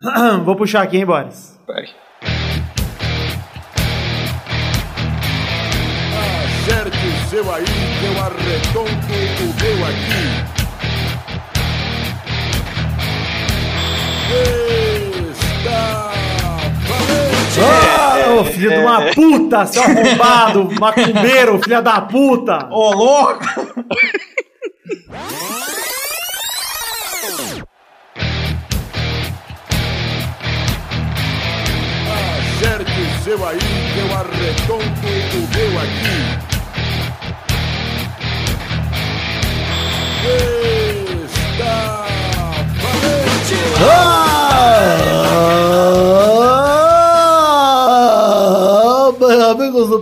Vou puxar aqui, hein, Boris? Vai. Acerte o seu aí, que eu arredondo o meu aqui. Está valente! Ah, ô filho de uma puta, seu arrombado, macumbeiro, filha da puta! Ô, louco! Seu aí, eu arredondo o meu aqui. Está valente! Ah,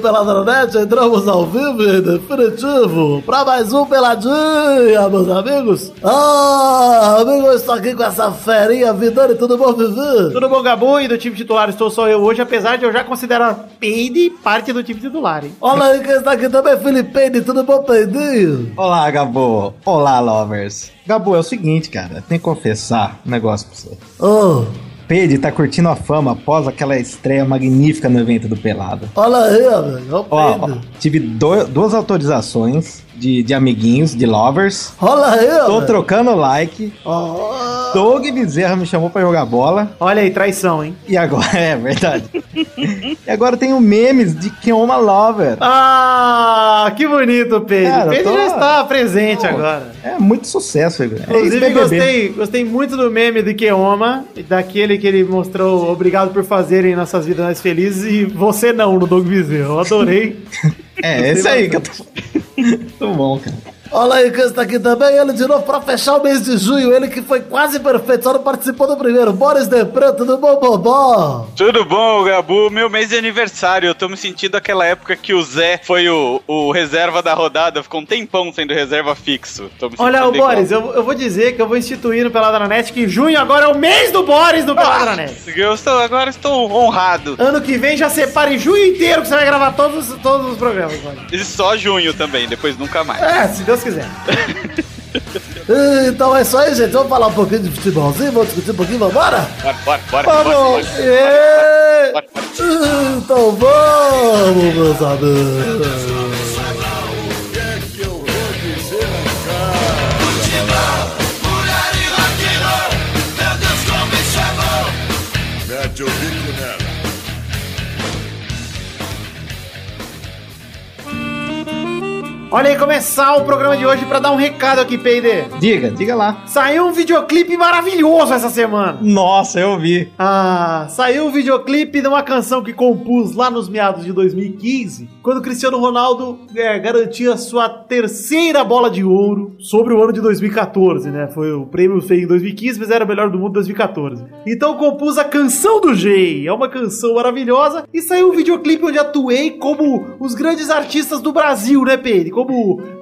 Peladranet, entramos ao vivo e definitivo para mais um Peladinha, meus amigos. Ah, amigo, eu estou aqui com essa ferinha Vidani, tudo bom, Vivi? Tudo bom, Gabu? E do time titular estou só eu hoje, apesar de eu já considerar Peide parte do time titular, hein? Olha aí quem está aqui também, Felipe, tudo bom, Peidinho? Olá, Gabo. Olá, lovers. Gabo, é o seguinte, cara. Tem que confessar um negócio pra você. Oh, Pedro tá curtindo a fama após aquela estreia magnífica no evento do Pelado. olha aí, amigo, o Ó, ó, tive do- duas autorizações de, de amiguinhos, de lovers. Olha aí, Tô amigo. trocando like. Oh, Doug Bezerra me chamou pra jogar bola. Olha aí, traição, hein? E agora, é verdade. e agora tem o memes de Kioma Lover. Ah, que bonito, Peide. Cara, Peide tô- já está presente Pô, agora. É muito sucesso. É Inclusive, ex-BBB. gostei, gostei muito do meme do Keoma, daquele que ele mostrou obrigado por fazerem nossas vidas mais felizes e você não, no Doug Bezerra. Eu adorei. É, esse aí que eu tô. Muito bom, cara. Olha aí quem está aqui também, ele de novo para fechar o mês de junho, ele que foi quase perfeito, só não participou do primeiro. Boris Depran, tudo bom, bobó? Tudo bom, Gabu? Meu mês de aniversário. Eu tô me sentindo aquela época que o Zé foi o, o reserva da rodada, ficou um tempão sendo reserva fixo. Tô me Olha, o. Boris, eu, eu vou dizer que eu vou instituir no Peladranet que junho agora é o mês do Boris no Peladranet. Eu estou, agora estou honrado. Ano que vem já separe junho inteiro que você vai gravar todos, todos os programas, Boris. E só junho também, depois nunca mais. É, se Deus quiser. Então é isso aí, gente. Vamos falar um pouquinho de futebolzinho, vamos discutir um pouquinho, vambora? Bora, bora, bora, Vamos! bora. Então vamos, meus amigos. Olha aí, começar o programa de hoje pra dar um recado aqui, Peide. Diga, diga lá. Saiu um videoclipe maravilhoso essa semana. Nossa, eu vi. Ah, saiu um videoclipe de uma canção que compus lá nos meados de 2015, quando Cristiano Ronaldo é, garantia sua terceira bola de ouro sobre o ano de 2014, né? Foi o prêmio feito em 2015, mas era o melhor do mundo em 2014. Então compus a Canção do Gei, é uma canção maravilhosa, e saiu um videoclipe onde atuei como os grandes artistas do Brasil, né, Pedro? Como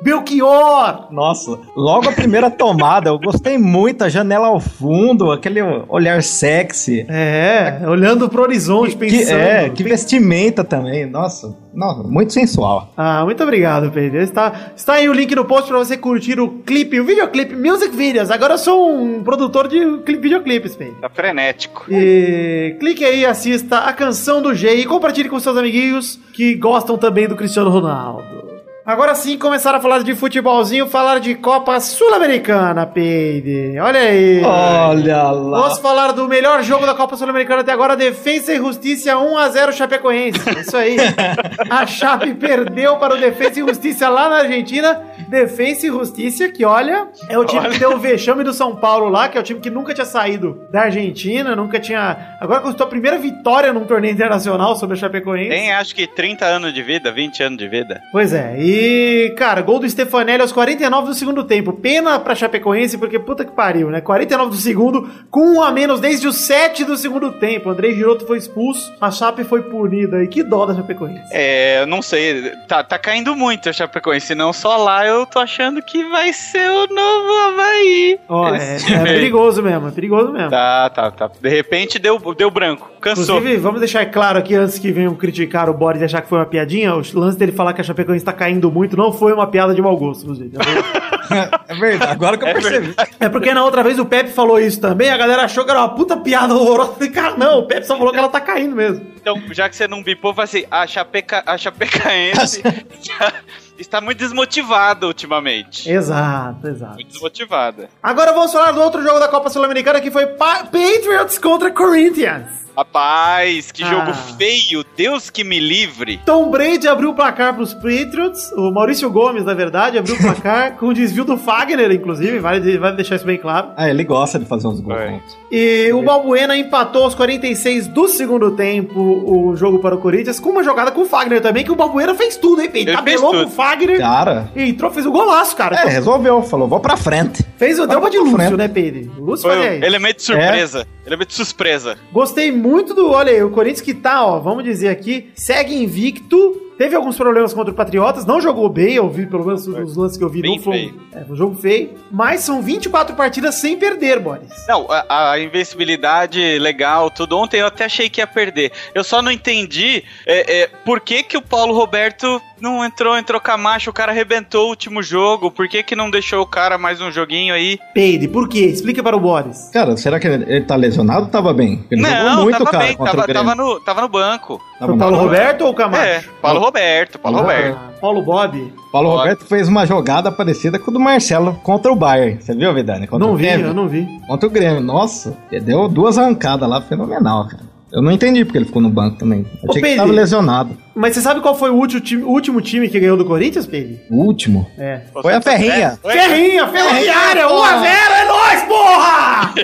Belchior, Nossa, logo a primeira tomada, eu gostei muito, a janela ao fundo, aquele olhar sexy. É, olhando pro horizonte, Que, pensando. é, que vestimenta também, nossa, nossa, muito sensual. Ah, muito obrigado, Pedro. Está, está aí o link no post pra você curtir o clipe, o videoclipe Music Videos. Agora eu sou um produtor de cli- videoclipes, Pedro. Tá frenético. E clique aí, assista a canção do G e compartilhe com seus amiguinhos que gostam também do Cristiano Ronaldo. Agora sim, começaram a falar de futebolzinho, falar de Copa Sul-Americana, Peide. Olha aí. Olha lá. Vamos falar do melhor jogo da Copa Sul-Americana até agora, Defensa e Justiça 1x0 Chapecoense. Isso aí. A Chape perdeu para o Defensa e Justiça lá na Argentina. Defensa e Justiça, que olha, é o time que deu o vexame do São Paulo lá, que é o time que nunca tinha saído da Argentina, nunca tinha. Agora conquistou a primeira vitória num torneio internacional sobre a Chapecoense. Tem acho que 30 anos de vida, 20 anos de vida. Pois é, e, cara, gol do Stefanelli aos 49 do segundo tempo. Pena pra Chapecoense, porque puta que pariu, né? 49 do segundo, com um a menos desde o 7 do segundo tempo. Andrei Giroto foi expulso, a Chape foi punida. E que dó da Chapecoense. É, eu não sei, tá, tá caindo muito a Chapecoense, não só lá eu tô achando que vai ser o novo Havaí. Ó, é, Esse é aí. perigoso mesmo, é perigoso mesmo. Tá, tá, tá. De repente deu, deu branco, cansou. Inclusive, vamos deixar claro aqui, antes que venham criticar o Boris e achar que foi uma piadinha, o lance dele falar que a Chapecoense tá caindo muito não foi uma piada de mau gosto, inclusive. Já vou- É verdade, agora que eu percebi. É porque na outra vez o Pepe falou isso também, a galera achou que era uma puta piada horrorosa. Eu falei, cara, não, o Pepe só falou que ela tá caindo mesmo. Então, já que você não bipou, fala assim, a, Chapeca, a Chapecaense já está muito desmotivada ultimamente. Exato, exato. Muito desmotivada. Agora vamos falar do outro jogo da Copa Sul-Americana que foi Pa- Patriots contra Corinthians. Rapaz, que Ah. jogo feio, Deus que me livre. Tom Brady abriu o placar pros Patriots, o Maurício Gomes, na verdade, abriu o placar com o desvio do Fagner, inclusive, vale, vale deixar isso bem claro. Ah, ele gosta de fazer uns gols. É. E o Balbuena empatou aos 46 do segundo tempo o jogo para o Corinthians, com uma jogada com o Fagner também, que o Balbuena fez tudo, hein, Pedro? Ele Tabelou com o Fagner Cara, e entrou, fez o golaço, cara. é, resolveu. Falou, vou pra frente. Fez o deu uma de Lúcio, frente. né, Pedro? Lúcio Foi fazia um isso. elemento de surpresa. Elemento de surpresa. Gostei muito do. Olha aí, o Corinthians que tá, ó, vamos dizer aqui, segue invicto. Teve alguns problemas contra o Patriotas, não jogou bem, eu vi, pelo menos os lances que eu vi, Bem não foi, é, foi um jogo feio. Mas são 24 partidas sem perder, Boris. Não, a, a invencibilidade legal, tudo. Ontem eu até achei que ia perder. Eu só não entendi é, é, por que, que o Paulo Roberto não entrou, entrou Camacho, o cara arrebentou o último jogo. Por que, que não deixou o cara mais um joguinho aí? Peide, por quê? Explica para o Boris. Cara, será que ele, ele tá lesionado ou tava bem? Ele jogou não, muito, tava cara, bem, tava, tava, no, tava no banco. Tava o Paulo no- Roberto ou o Camacho? É, Paulo Roberto, Paulo Ah. Roberto. Paulo Bob? Paulo Ó. Roberto fez uma jogada parecida com o do Marcelo contra o Bayern. Você viu, Vidani? Contra Não o vi, eu não vi. Contra o Grêmio. Nossa, ele deu duas arrancadas lá, fenomenal, cara. Eu não entendi porque ele ficou no banco também. Eu Ô, achei que Pedro. tava lesionado. Mas você sabe qual foi o último time, o último time que ganhou do Corinthians, Peide? O último. É. Foi a Ferrinha. Oi? Ferrinha, Ferroviária, 1x0, é nóis, porra!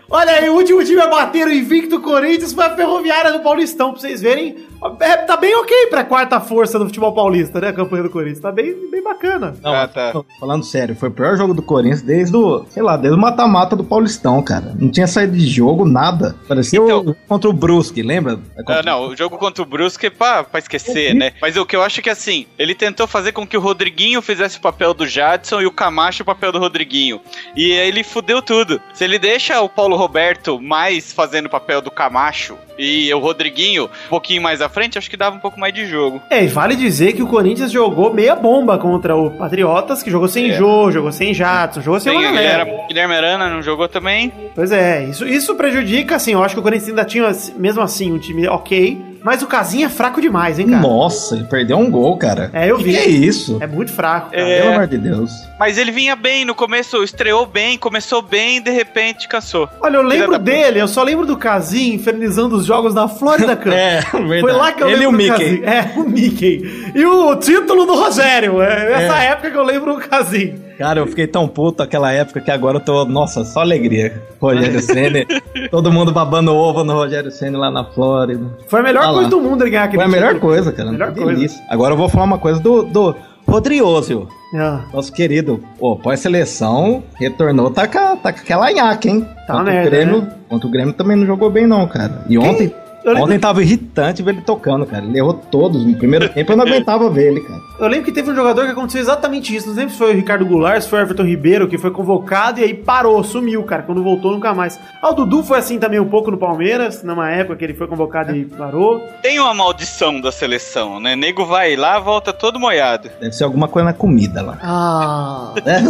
Olha aí, o último time a bater o invicto Corinthians foi a Ferroviária do Paulistão, pra vocês verem. É, tá bem ok pra quarta força do futebol paulista, né? A campanha do Corinthians. Tá bem, bem bacana. Não, Ah, tá. tô falando sério, foi o pior jogo do Corinthians desde o, sei lá, desde o mata-mata do Paulistão, cara. Não tinha saído de jogo, nada. Parecia Então- o, contra o Brusque, lembra? Ah, não, o jogo contra o Brusque é pra, pra esquecer, né? Mas o que eu acho que assim, ele tentou fazer com que o Rodriguinho fizesse o papel do Jadson e o Camacho o papel do Rodriguinho. E aí ele fudeu tudo. Se ele deixa o Paulo Roberto mais fazendo o papel do Camacho e o Rodriguinho um pouquinho mais à frente, acho que dava um pouco mais de jogo. É, e vale dizer que o Corinthians jogou meia bomba contra o Patriotas, que jogou sem É. Jô, jogou sem Jadson, jogou sem o. Guilherme, Guilherme Arana não jogou também. Pois é, isso, isso prejudica, assim, eu acho que o Corinthians ainda tinha, mesmo assim, um time ok, mas o Casinha é fraco demais, hein, cara? Nossa, ele perdeu um gol, cara. É, eu que vi. Que é isso? É muito fraco, cara. É. Pelo amor de Deus. Mas ele vinha bem no começo, estreou bem, começou bem, de repente cansou. Olha, eu lembro dele, eu só lembro do Casim infernizando os jogos da Florida Cup. É, verdade. Foi lá que eu Ele e o lembro do Mickey. Casim. É, o Mickey. E o título do Rogério. É essa época que eu lembro o Casim. Cara, eu fiquei tão puto aquela época que agora eu tô, nossa, só alegria. Rogério Senna, todo mundo babando ovo no Rogério Senna lá na Flórida. Foi a melhor Ah lá. coisa do mundo ele ganhar aquele Foi a melhor título. coisa, cara. Melhor Que coisa. delícia. Agora eu vou falar uma coisa do, do Rodriozio. Ah, Nosso querido, pô, pós-seleção, retornou, tá com, tá com aquela nhaca, hein? Tá contra, merda, o Grêmio, né? contra o Grêmio também não jogou bem, não, cara. E ontem, Eu lembro- ontem tava irritante ver ele tocando, cara. Ele errou todos. No primeiro tempo eu não aguentava ver ele, cara. Eu lembro que teve um jogador que aconteceu exatamente isso. Não lembro se foi o Ricardo Goulart, se foi o Everton Ribeiro, que foi convocado e aí parou, sumiu, cara. Quando voltou, nunca mais. Ah, o Dudu foi assim também um pouco no Palmeiras, numa época que ele foi convocado e parou. Tem uma maldição da seleção, né? Nego vai lá, volta todo molhado. Deve ser alguma coisa na comida lá. Ah. É,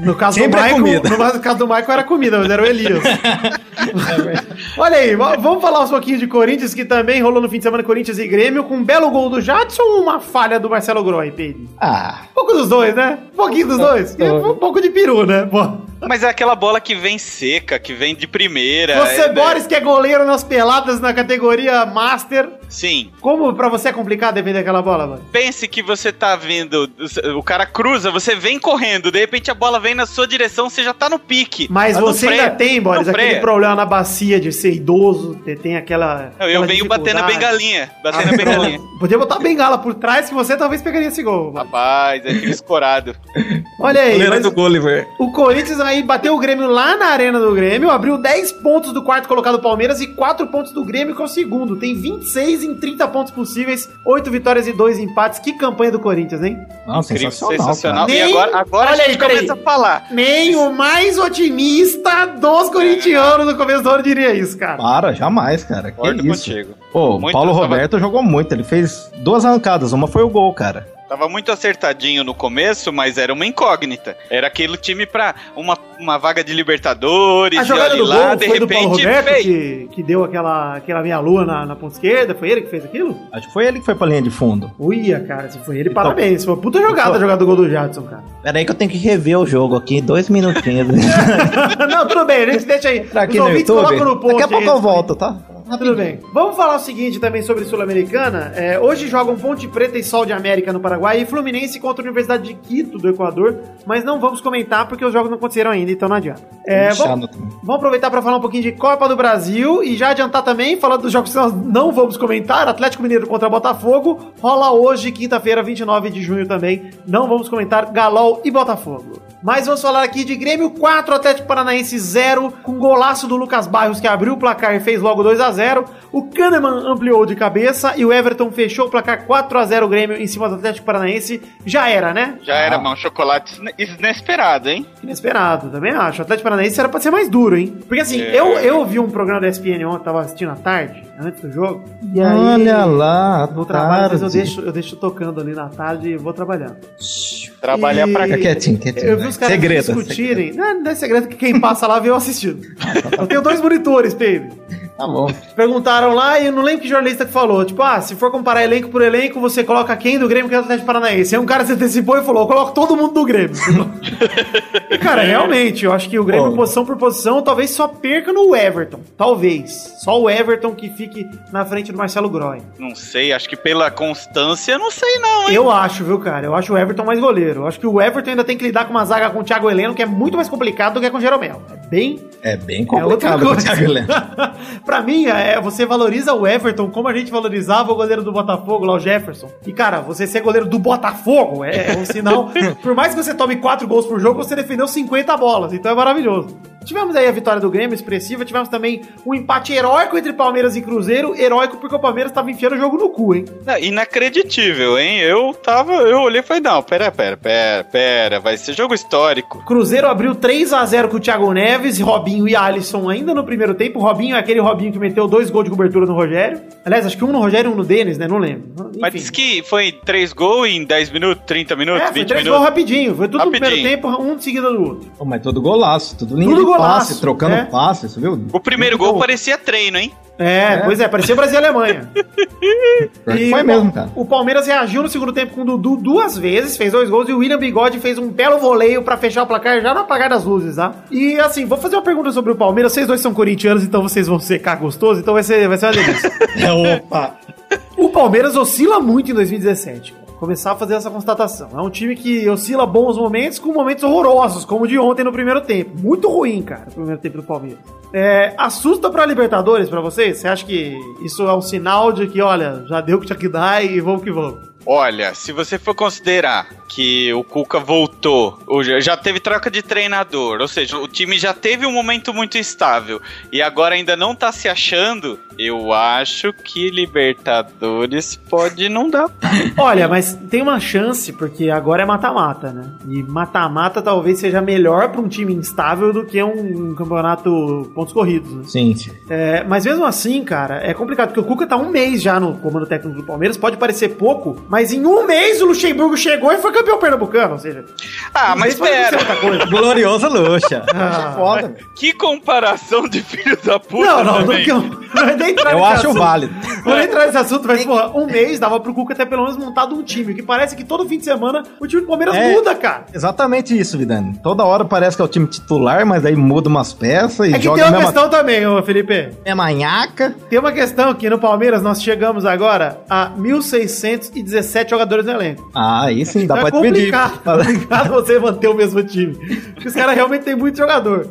No caso Sempre do é Michael, comida. no caso do Michael era comida, mas era o Elias. Olha aí, va- vamos falar um pouquinho de Corinthians, que também rolou no fim de semana Corinthians e Grêmio, com um belo gol do Jadson ou uma falha do Marcelo Groy, Pedro? ah, Um pouco dos dois, né? Um pouquinho dos dois. E Um pouco de peru, né? Pô. Mas é aquela bola que vem seca, que vem de primeira. Você, é, Boris, que é goleiro nas peladas na categoria Master, Sim. como pra você é complicado defender aquela bola, mano? Pense que você tá vindo, o cara cruza, você vem correndo, de repente a bola vem na sua direção, você já tá no pique. Mas você freia, ainda tem, Boris, aquele freia. problema na bacia de ser idoso, tem aquela. Não, eu aquela venho batendo a bengalinha, batendo a bengalinha. Podia botar a bengala por trás que você talvez pegaria esse gol. mano. Rapaz, é aquele escorado. Olha aí, mas do Gulliver. o Corinthians aí bateu o Grêmio lá na arena do Grêmio, abriu 10 pontos do quarto colocado Palmeiras e 4 pontos do Grêmio, que é o segundo. Tem 26 em 30 pontos possíveis, 8 vitórias e 2 empates. Que campanha do Corinthians, hein? Nossa, Incrível, sensacional, sensacional. cara. E agora, agora Olha a aí, gente peraí. começa a falar. Nem o mais otimista dos corintianos no começo do ano diria isso, cara. Para, jamais, cara. Que Concordo isso. contigo. Pô, o Paulo tava- Roberto jogou muito. Ele fez duas arrancadas. Uma foi o gol, cara. Tava muito acertadinho no começo, mas era uma incógnita. Era aquele time pra uma, uma vaga de Libertadores, A e jogada do lá, gol de foi do Paulo repente Roberto, que, que deu aquela, aquela meia-lua na, na ponta esquerda. Foi ele que fez aquilo? Acho que foi ele que foi pra linha de fundo. Uia, cara, se foi ele, Então- parabéns. Foi uma puta jogada a jogada do gol do Jadson, cara. Pera aí que eu tenho que rever o jogo aqui, dois minutinhos. Não, tudo bem, a gente deixa aí. Pra aqui Os no ouvintes YouTube. colocam no post Daqui a pouco eu volto, tá? Tudo bem. Vamos falar o seguinte também sobre Sul-Americana. É, hoje jogam Ponte Preta e Sol de América no Paraguai e Fluminense contra a Universidade de Quito do Equador. Mas não vamos comentar porque os jogos não aconteceram ainda, então não adianta. É, vamos, vamos aproveitar para falar um pouquinho de Copa do Brasil e já adiantar também, falando dos jogos que nós não vamos comentar. Atlético Mineiro contra Botafogo. Rola hoje, quinta-feira, 29 de junho também. Não vamos comentar Galol e Botafogo. Mas vamos falar aqui de Grêmio 4, Atlético Paranaense 0, com golaço do Lucas Barros que abriu o placar e fez logo 2 a 0 O Kahneman ampliou de cabeça e o Everton fechou o placar 4 a 0 Grêmio em cima do Atlético Paranaense. Já era, né? Já era, mano, um chocolate ine- inesperado, hein? Inesperado, também acho. O Atlético Paranaense era pra ser mais duro, hein? Porque assim, É. eu, eu vi um programa da ESPN ontem, tava assistindo à tarde, antes do jogo. E aí. Olha lá, No trabalho, eu deixo, eu deixo tocando ali na tarde e vou trabalhando. Trabalhar E- pra Fica quietinho, quietinho. Eu vi os caras Segredo, discutirem. Não, não é segredo que quem passa lá vê eu assistindo. Eu tenho dois monitores, Pedro. Tá bom. Perguntaram lá e eu não lembro que jornalista que falou. Tipo, ah, se for comparar elenco por elenco, você coloca quem do Grêmio que é o Atlético Paranaense. Aí um cara se antecipou e falou: eu coloco todo mundo do Grêmio. e, cara, realmente, eu acho que o Grêmio, Pô. posição por posição, talvez só perca no Everton. Talvez. Só o Everton que fique na frente do Marcelo Groy. Não sei, acho que pela constância, não sei não, hein? Eu acho, viu, cara? Eu acho o Everton mais goleiro. Eu acho que o Everton ainda tem que lidar com uma zaga com o Thiago Heleno, que é muito mais complicado do que com o Jeromel. É bem É bem É outra complicado com o. Thiago Heleno. pra mim, é, você valoriza o Everton como a gente valorizava o goleiro do Botafogo, lá o Jefferson. E, cara, você ser goleiro do Botafogo é um sinal. por mais que você tome 4 gols por jogo, você defendeu 50 bolas. Então é maravilhoso. Tivemos aí a vitória do Grêmio, expressiva. Tivemos também um empate heróico entre Palmeiras e Cruzeiro. Heróico porque o Palmeiras tava enfiando o jogo no cu, hein? Inacreditível, hein? Eu tava, eu olhei e falei, não, pera, pera, pera, pera, vai ser jogo histórico. Cruzeiro abriu 3 a 0 com o Thiago Neves, Robinho e Alisson ainda no primeiro tempo. Robinho é aquele Robinho que meteu dois gols de cobertura no Rogério. Aliás, acho que um no Rogério e um no Denis, né? Não lembro. Mas Enfim. disse que foi 3 gols em 10 minutos, 30 minutos, É, foi 20 três minutos. gols rapidinho. Foi tudo no Rapidinho. primeiro tempo, um de seguida do outro. Pô, mas todo golaço, tudo lindo Tudo de golaço, passe, trocando é. passe, você viu? O primeiro gol parecia treino, hein? É, pois é, parecia Brasil e Alemanha. E Foi mesmo, cara. O Palmeiras reagiu no segundo tempo com o Dudu duas vezes, fez dois gols e o William Bigode fez um belo voleio pra fechar o placar já no apagar das luzes, tá? E assim, vou fazer uma pergunta sobre o Palmeiras. Vocês dois são corintianos, então vocês vão secar gostoso, então vai ser, vai ser uma delícia. Opa! O Palmeiras oscila muito em 2017. Começar a fazer essa constatação. É um time que oscila bons momentos com momentos horrorosos, como o de ontem no primeiro tempo. Muito ruim, cara, o primeiro tempo do Palmeiras. É, assusta pra Libertadores pra vocês? Você acha que isso é um sinal de que, olha, já deu o que tinha que dar e vamos que vamos? Olha, se você for considerar que o Cuca voltou, ou já teve troca de treinador, ou seja, o time já teve um momento muito estável e agora ainda não tá se achando, eu acho que Libertadores pode não dar. Olha, mas tem uma chance, porque agora é mata-mata, né? E mata-mata talvez seja melhor pra um time instável do que um, um campeonato pontos corridos, né? Sim. É, mas mesmo assim, cara, é complicado, porque o Cuca tá um mês já no comando técnico do Palmeiras, pode parecer pouco, mas em um mês o Luxemburgo chegou e foi campeão pernambucano, ou seja... Ah, mas espera. outra coisa. Glorioso Luxa. Ah. É foda. Que comparação de filho da puta Não, não, não, também. não, não é nem entrar Eu nesse acho assunto. válido. Vou nem entrar nesse assunto, mas, porra, um mês dava pro Cuca ter pelo menos montado um time, que parece que todo fim de semana o time do Palmeiras É. muda, cara. Exatamente isso, Vidani. Toda hora parece que é o time titular, mas aí muda umas peças e É que joga tem uma mesma, questão também, ô Felipe. mesma nhaca. Tem uma questão que no Palmeiras nós chegamos agora a 1.617 jogadores no elenco. Ah, aí sim, dá Então é pra dividir. complicado, complicado você manter o mesmo time. Porque os caras realmente têm muito jogador.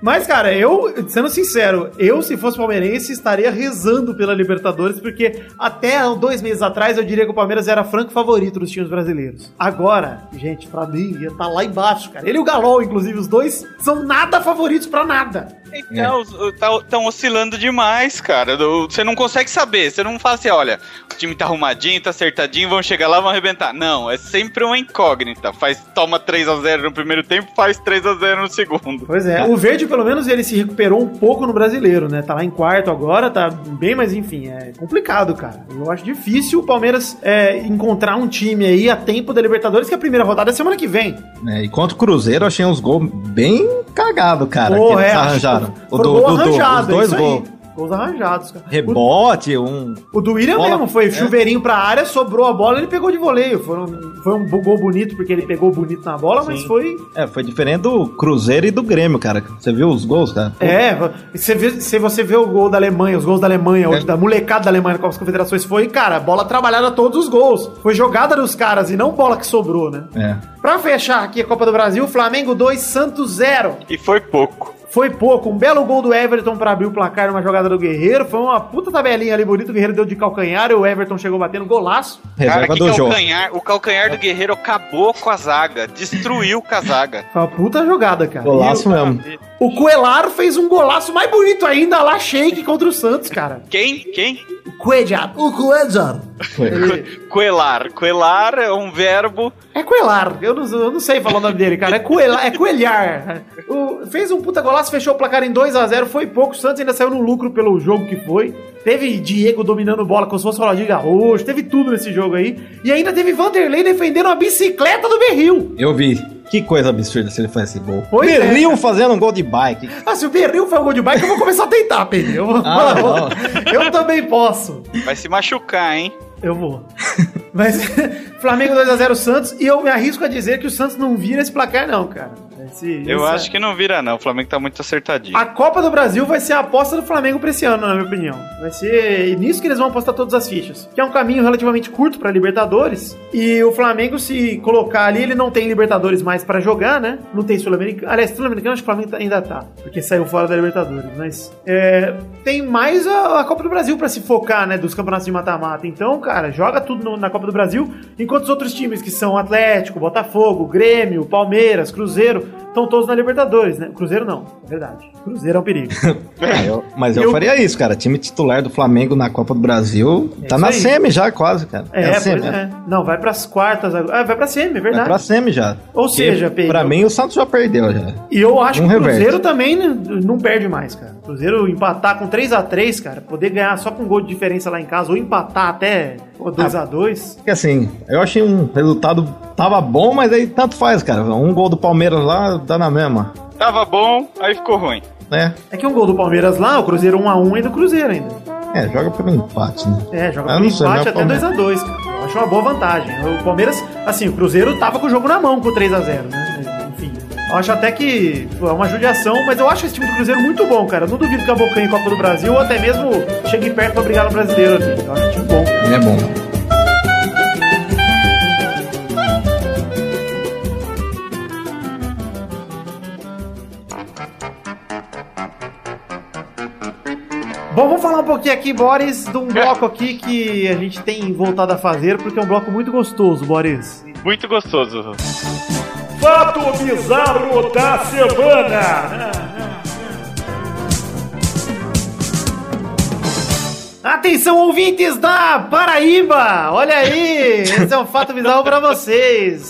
Mas, cara, eu, sendo sincero, eu, se fosse palmeirense, estaria rezando pela Libertadores, porque até dois meses atrás eu diria que o Palmeiras era franco favorito dos times brasileiros. Agora, gente, pra mim, ia tá lá embaixo, cara. Ele e o Galol, inclusive, os dois, são nada favoritos pra nada. Então, estão oscilando demais, cara. Você não consegue saber. Você não fala assim, olha, o time tá arrumadinho, tá acertadinho, vão chegar lá, vão arrebentar. Não, é sempre uma incógnita. Faz, toma 3x0 no primeiro tempo, faz 3x0 no segundo. Pois é, o Verde pelo menos ele se recuperou um pouco no brasileiro, né? Tá lá em quarto agora, tá bem, mas enfim, é complicado, cara. Eu acho difícil o Palmeiras é, encontrar um time aí a tempo da Libertadores, que a primeira rodada é semana que vem. É, e contra o Cruzeiro, eu achei uns gols bem cagados, cara. Porra, é, arranjaram. Que O foi do, gol do, do, arranjado, os dois é isso aí. gols. Gols arranjados, cara. Rebote, um. O, o do William Bola- mesmo, foi é. chuveirinho pra área, sobrou a bola, ele pegou de voleio. Foi um, foi um gol bonito, porque ele pegou bonito na bola, mas Sim. foi É, foi diferente do Cruzeiro e do Grêmio, cara. Você viu os gols, cara? É, você vê, se você vê o gol da Alemanha, os gols da Alemanha, hoje, É. da molecada da Alemanha na Copa das Confederações, foi, cara, bola trabalhada todos os gols. Foi jogada dos caras e não bola que sobrou, né? É. Pra fechar aqui a Copa do Brasil, Flamengo 2, Santos 0. E foi pouco. Foi pouco, um belo gol do Everton pra abrir o placar numa jogada do Guerreiro. Foi uma puta tabelinha ali bonita. O Guerreiro deu de calcanhar e o Everton chegou batendo golaço. Cara, que do jogo. calcanhar, o calcanhar do Guerreiro acabou com a zaga, destruiu com a zaga. Foi uma puta jogada, cara. Golaço mesmo. o, o Coelar fez um golaço mais bonito ainda lá, shake contra o Santos, cara. Quem? Quem? O Coedjar. O Coedjar. Coelar. Coelar é um verbo. É Coelar, eu não, eu não sei falar o nome dele, cara. É, coelar, é Coelhar. O- fez um puta golaço, fechou o placar em 2x0, foi pouco. O Santos ainda saiu no lucro pelo jogo que foi. Teve Diego dominando bola como se fosse Ronaldinho Gaúcho, teve tudo nesse jogo aí. E ainda teve Vanderlei defendendo a bicicleta do Berril. Eu vi. Que coisa absurda se ele faz esse gol. Pois é, Berril fazendo um gol de bike. Ah, se o Berril foi o gol de bike, eu vou começar a tentar, Pedro. Eu, vou- Ah, eu também posso. Vai se machucar, hein? Eu vou. Mas Flamengo 2x0 Santos, e eu me arrisco a dizer que o Santos não vira esse placar, não, cara. Eu essa- acho que não vira, não. O Flamengo tá muito acertadinho. A Copa do Brasil vai ser a aposta do Flamengo pra esse ano, na minha opinião. Vai ser nisso que eles vão apostar todas as fichas. Que é um caminho relativamente curto pra Libertadores. E o Flamengo, se colocar ali, ele não tem Libertadores mais pra jogar, né? Não tem Sul-Americano. Aliás, Sul-Americano acho que o Flamengo tá- ainda tá. Porque saiu fora da Libertadores. Mas é, tem mais a, a Copa do Brasil pra se focar, né? Dos campeonatos de mata-mata. Então, cara, joga tudo no- na Copa do Brasil. Enquanto os outros times, que são Atlético, Botafogo, Grêmio, Palmeiras, Cruzeiro, estão todos na Libertadores, né? Cruzeiro não, é verdade. Cruzeiro é um perigo. Ah, eu- mas eu, Eu- faria isso, cara. Time titular do Flamengo na Copa do Brasil É tá na aí. semi já, quase, cara. É, a pois semi, é. Não, vai pras quartas agora. Ah, vai pra semi, é Vai verdade. pra semi já. Ou Porque, seja, Pedro- pra mim o Santos já perdeu já. E eu acho Um que o reverte. Cruzeiro também né, não perde mais, cara. O Cruzeiro empatar com 3x3, cara, poder ganhar só com um gol de diferença lá em casa, ou empatar até pô, 2x2. Porque assim, eu achei um resultado tava bom, mas aí tanto faz, cara. Um gol do Palmeiras lá dá na mesma, Tava bom, aí ficou ruim. né? É que um gol do Palmeiras lá, o Cruzeiro 1x1 é do Cruzeiro ainda. É, joga pelo empate, né? É, joga Eu sei, empate meu até Palmeiras. 2x2, cara. Eu acho uma boa vantagem. O Palmeiras, assim, o Cruzeiro tava com o jogo na mão com 3x0, né? Enfim. Eu acho até que pô, é uma judiação, mas eu acho esse time do Cruzeiro muito bom, cara. Eu não duvido que a Bocanha em Copa do Brasil ou até mesmo chegue perto pra brigar no brasileiro ali. Eu acho um time bom. É bom. Bom, vamos falar um pouquinho aqui, Boris, de um bloco aqui que a gente tem voltado a fazer, porque é um bloco muito gostoso, Boris. Muito gostoso. Fato bizarro da semana. Atenção, ouvintes da Paraíba! Olha aí, esse é um fato bizarro pra vocês.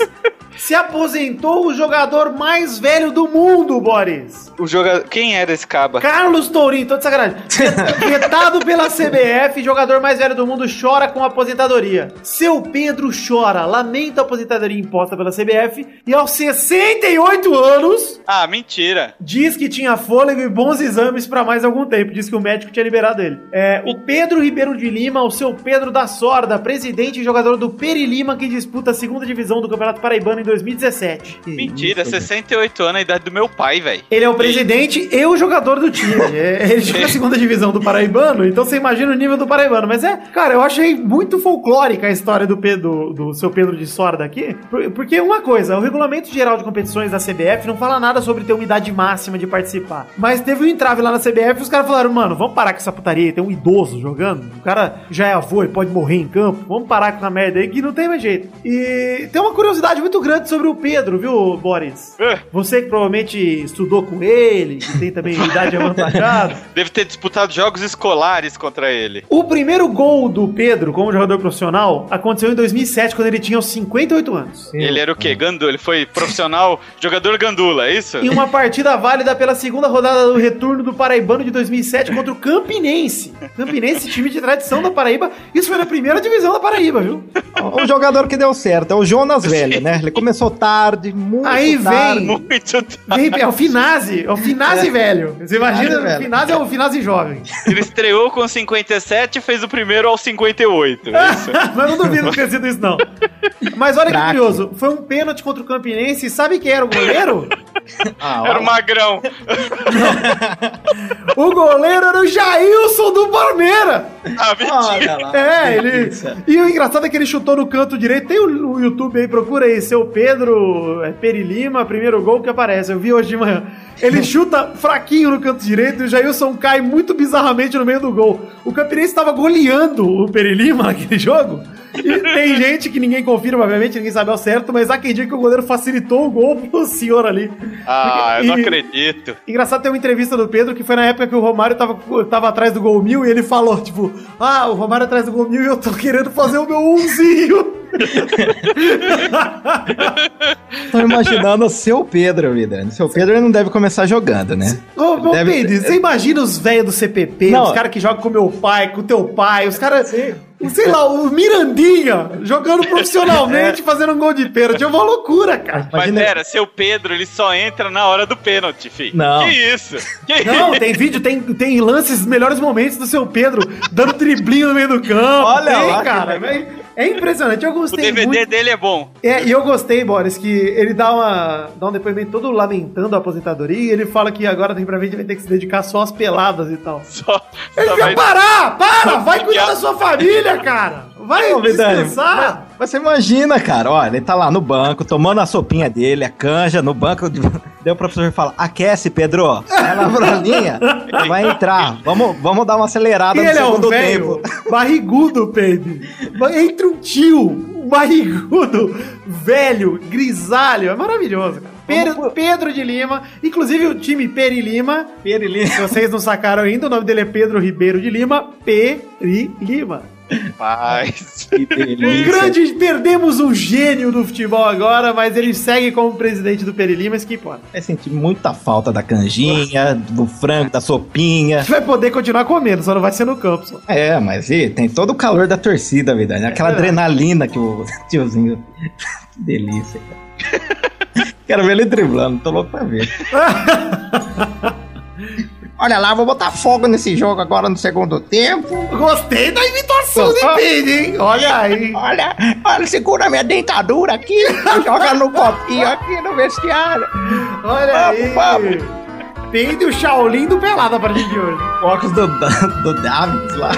Se aposentou o jogador mais velho do mundo, Boris. O jogador. Quem era esse caba? Carlos Tourinho, tô de sacanagem. Vetado pela CBF, jogador mais velho do mundo chora com aposentadoria. Seu Pedro chora, lamenta a aposentadoria imposta pela CBF e aos 68 anos Ah, mentira. diz que tinha fôlego e bons exames pra mais algum tempo. Diz que o médico tinha liberado ele. É, o Pedro Ribeiro de Lima, o seu Pedro da Sorda, presidente e jogador do Peri Lima, que disputa a segunda divisão do Campeonato Paraibano em 2017. Mentira, 68 anos, a idade do meu pai, velho. Ele é o presidente e o jogador do time. É, Ele joga a segunda divisão do Paraibano, então você imagina o nível do Paraibano. Mas é, cara, eu achei muito folclórica a história do, Pedro, do seu Pedro de Sorda aqui. por- Porque uma coisa, o regulamento geral de competições da CBF não fala nada sobre ter uma idade máxima de participar. Mas teve um entrave lá na CBF e os caras falaram, mano, vamos parar com essa putaria, tem um idoso jogando. O cara já é avô e pode morrer em campo. Vamos parar com essa merda aí que não tem mais jeito. E tem uma curiosidade muito grande interessante sobre o Pedro, viu, Boris? É. Você que provavelmente estudou com ele, que tem também idade avantajada. Deve ter disputado jogos escolares contra ele. O primeiro gol do Pedro como jogador profissional aconteceu em 2007, quando ele tinha os 58 anos. Ele era o quê? Gandula. Ele foi profissional jogador gandula, é isso? Em uma partida válida pela segunda rodada do retorno do Paraibano de 2007 contra o Campinense. Campinense, time de tradição da Paraíba. Isso foi na primeira divisão da Paraíba, viu? O jogador que deu certo é o Jonas Velho, né? Ele começou tarde, muito Aí tarde. vem- Muito. Vem- É o Finazzi, é o Finazzi velho. Você imagina, Finazzi o. Finazzi é o Finazzi jovem. Ele estreou com 57 e fez o primeiro aos 58. é Isso. Mas não duvido que tenha sido isso, não. Mas olha que curioso, foi um pênalti contra o Campinense, e sabe quem era o goleiro? Ah, Era o Magrão. o goleiro era o Jailson do Palmeiras. Ah, mentira. Olha lá. É, ele. E o engraçado é que ele chutou no canto direito. Tem o, o YouTube aí, procura aí, seu Pedro é, Peri Lima, primeiro gol que aparece. Eu vi hoje de manhã. Ele chuta fraquinho no canto direito e o Jailson cai muito bizarramente no meio do gol. O Campinense estava goleando o Peri Lima naquele jogo. E tem gente que ninguém confirma, obviamente, ninguém sabe ao certo, mas há quem diga que o goleiro facilitou o gol pro senhor ali. Ah, eu não E- acredito. Engraçado ter uma entrevista do Pedro que foi na época que o Romário tava, tava atrás do gol mil e ele falou, tipo, ah, o Romário atrás do gol mil e eu tô querendo fazer o meu umzinho. Tô imaginando o seu Pedro, vida. Seu Pedro não deve começar jogando, né? Ô, ô Deve- Pedro, você imagina os velhos do CPP, Não. os caras que jogam com meu pai, com teu pai, os caras, sei lá, o Mirandinha jogando profissionalmente, fazendo um gol de pênalti. É uma loucura, cara. Mas Imagina- pera, seu Pedro, ele só entra na hora do pênalti, filho. Não. Que isso? Que Não, isso? tem vídeo, tem, tem lances, melhores momentos do seu Pedro, dando driblinho no meio do campo. Olha tem, lá, que cara. É, é impressionante. Eu O gostei DVD muito. dele é bom. É, e eu gostei, Boris, que ele dá, uma, dá um depoimento todo lamentando a aposentadoria e ele fala que agora tem pra frente vai ter que se dedicar só às peladas e tal. Só, Ele só quer vai- parar! Para! Vai cuidar da sua família, cara! Vai Ô, descansar! Mas você imagina, cara, olha, ele tá lá no banco, tomando a sopinha dele, a canja, no banco. de- Daí o professor fala: aquece, Pedro. Lá pra linha, vai entrar. Vamos, vamos dar uma acelerada E no ele é um segundo velho tempo. barrigudo, Pedro. Entre um tio, barrigudo, velho, grisalho. É maravilhoso, cara. Pedro, Pedro de Lima, inclusive o time Peri Lima. Se vocês não sacaram ainda, o nome dele é Pedro Ribeiro de Lima. Peri Lima. Paz. Que delícia. grande, perdemos um gênio do futebol agora, mas ele segue como presidente do Peri Lima, isso que importa. Vai sentir muita falta da canjinha, do frango, da A sopinha. gente vai poder continuar comendo, só não vai ser no campo. Só. É, mas e, tem todo o calor da torcida, vida. né? Aquela É adrenalina que o tiozinho. que delícia, cara. Quero ver ele driblando, tô louco pra ver. Olha lá, vou botar fogo nesse jogo agora no segundo tempo. Gostei da imitação de Pedro, hein? Olha aí. Olha, olha, segura minha dentadura aqui, joga no copinho aqui no vestiário. Olha aí. Vamos, o Shaolin do Pelada pra gente de hoje. Focos do, do Davids lá.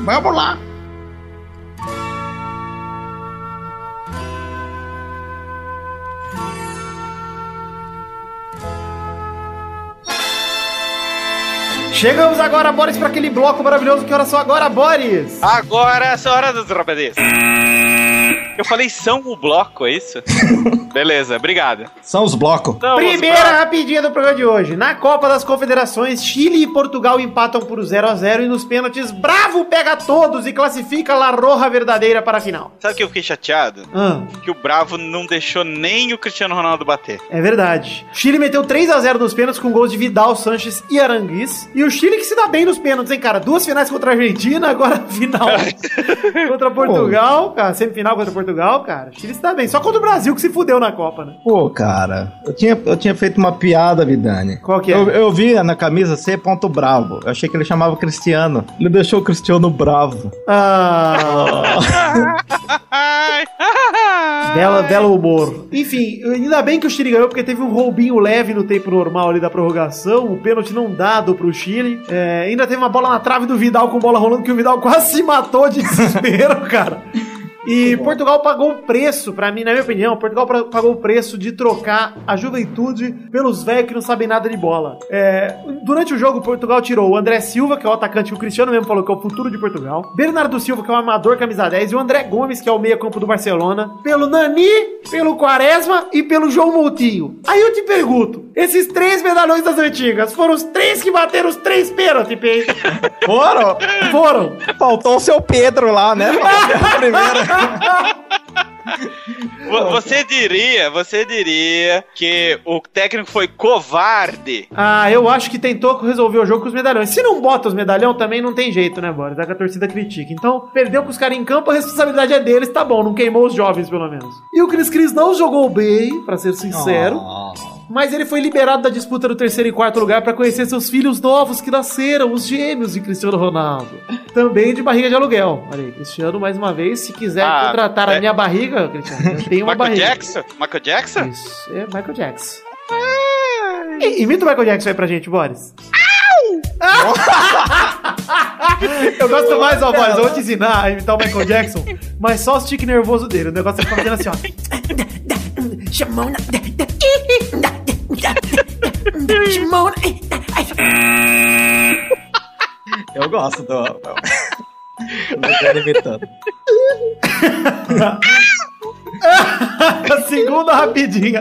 Vamos lá. Chegamos agora, Boris, para aquele bloco maravilhoso. Que horas são agora, Boris? Agora é a hora dos robedês. Eu falei são o bloco, é isso? Beleza, obrigado. São os blocos. Então, Primeira blocos. rapidinha do programa de hoje. Na Copa das Confederações, Chile e Portugal empatam por 0 a 0 e nos pênaltis, Bravo pega todos e classifica La Roja verdadeira para a final. Sabe o que eu fiquei chateado? Ah, Que o Bravo não deixou nem o Cristiano Ronaldo bater. é verdade. Chile meteu 3 a 0 nos pênaltis com gols de Vidal, Sanches e Aranguiz. E o Chile que se dá bem nos pênaltis, hein, cara? Duas finais contra a Argentina, agora a final contra Portugal, cara. Semifinal contra Portugal, cara. O Chile se dá bem. Só contra o Brasil que se fudeu na Copa, né? Pô, cara, eu tinha, eu tinha feito uma piada, Vidani. Qual que é? Eu, eu vi na camisa C. Bravo. Eu achei que ele chamava Cristiano. Ele deixou o Cristiano bravo. Ah. Bela, belo humor. Enfim, ainda bem que o Chile ganhou, porque teve um roubinho leve no tempo normal ali da prorrogação, o pênalti não dado pro Chile. É, ainda teve uma bola na trave do Vidal com bola rolando, que o Vidal quase se matou de desespero, cara. E Portugal pagou o preço, pra mim, na minha opinião, Portugal pagou o preço de trocar a juventude pelos velhos que não sabem nada de bola. É, durante o jogo, Portugal tirou o André Silva, que é o atacante que o Cristiano mesmo falou que é o futuro de Portugal, Bernardo Silva, que é o amador camisa 10, e o André Gomes, que é o meia-campo do Barcelona, pelo Nani, pelo Quaresma e pelo João Moutinho. Aí eu te pergunto, esses três medalhões das antigas foram os três que bateram os três pênaltis, Pedro? Foram? Foram. Faltou o seu Pedro lá, né? Primeiro. Vo- Você diria, você diria que o técnico foi covarde. Ah, eu acho que tentou resolver o jogo com os medalhões. Se não bota os medalhão, também não tem jeito, né, Boris? É que a torcida critica. Então, perdeu com os caras em campo, a responsabilidade é deles, tá bom, não queimou os jovens, pelo menos. E o Cris Cris não jogou bem, pra ser sincero. Mas ele foi liberado da disputa do terceiro e quarto lugar pra conhecer seus filhos novos que nasceram, os gêmeos de Cristiano Ronaldo. Também de barriga de aluguel. Olha aí, Cristiano, mais uma vez, se quiser Ah, contratar a é. minha barriga, Cristiano, eu tenho uma Michael barriga. Jackson? Michael Jackson? Isso, é Michael Jackson. I- Imita o Michael Jackson aí pra gente, Boris. Eu gosto mais, ó, Boris, eu vou te ensinar a imitar o Michael Jackson, mas só o stick nervoso dele. O negócio é ficar fazendo assim, ó. Chamona. Eu gosto do. do imitando. Segunda rapidinha.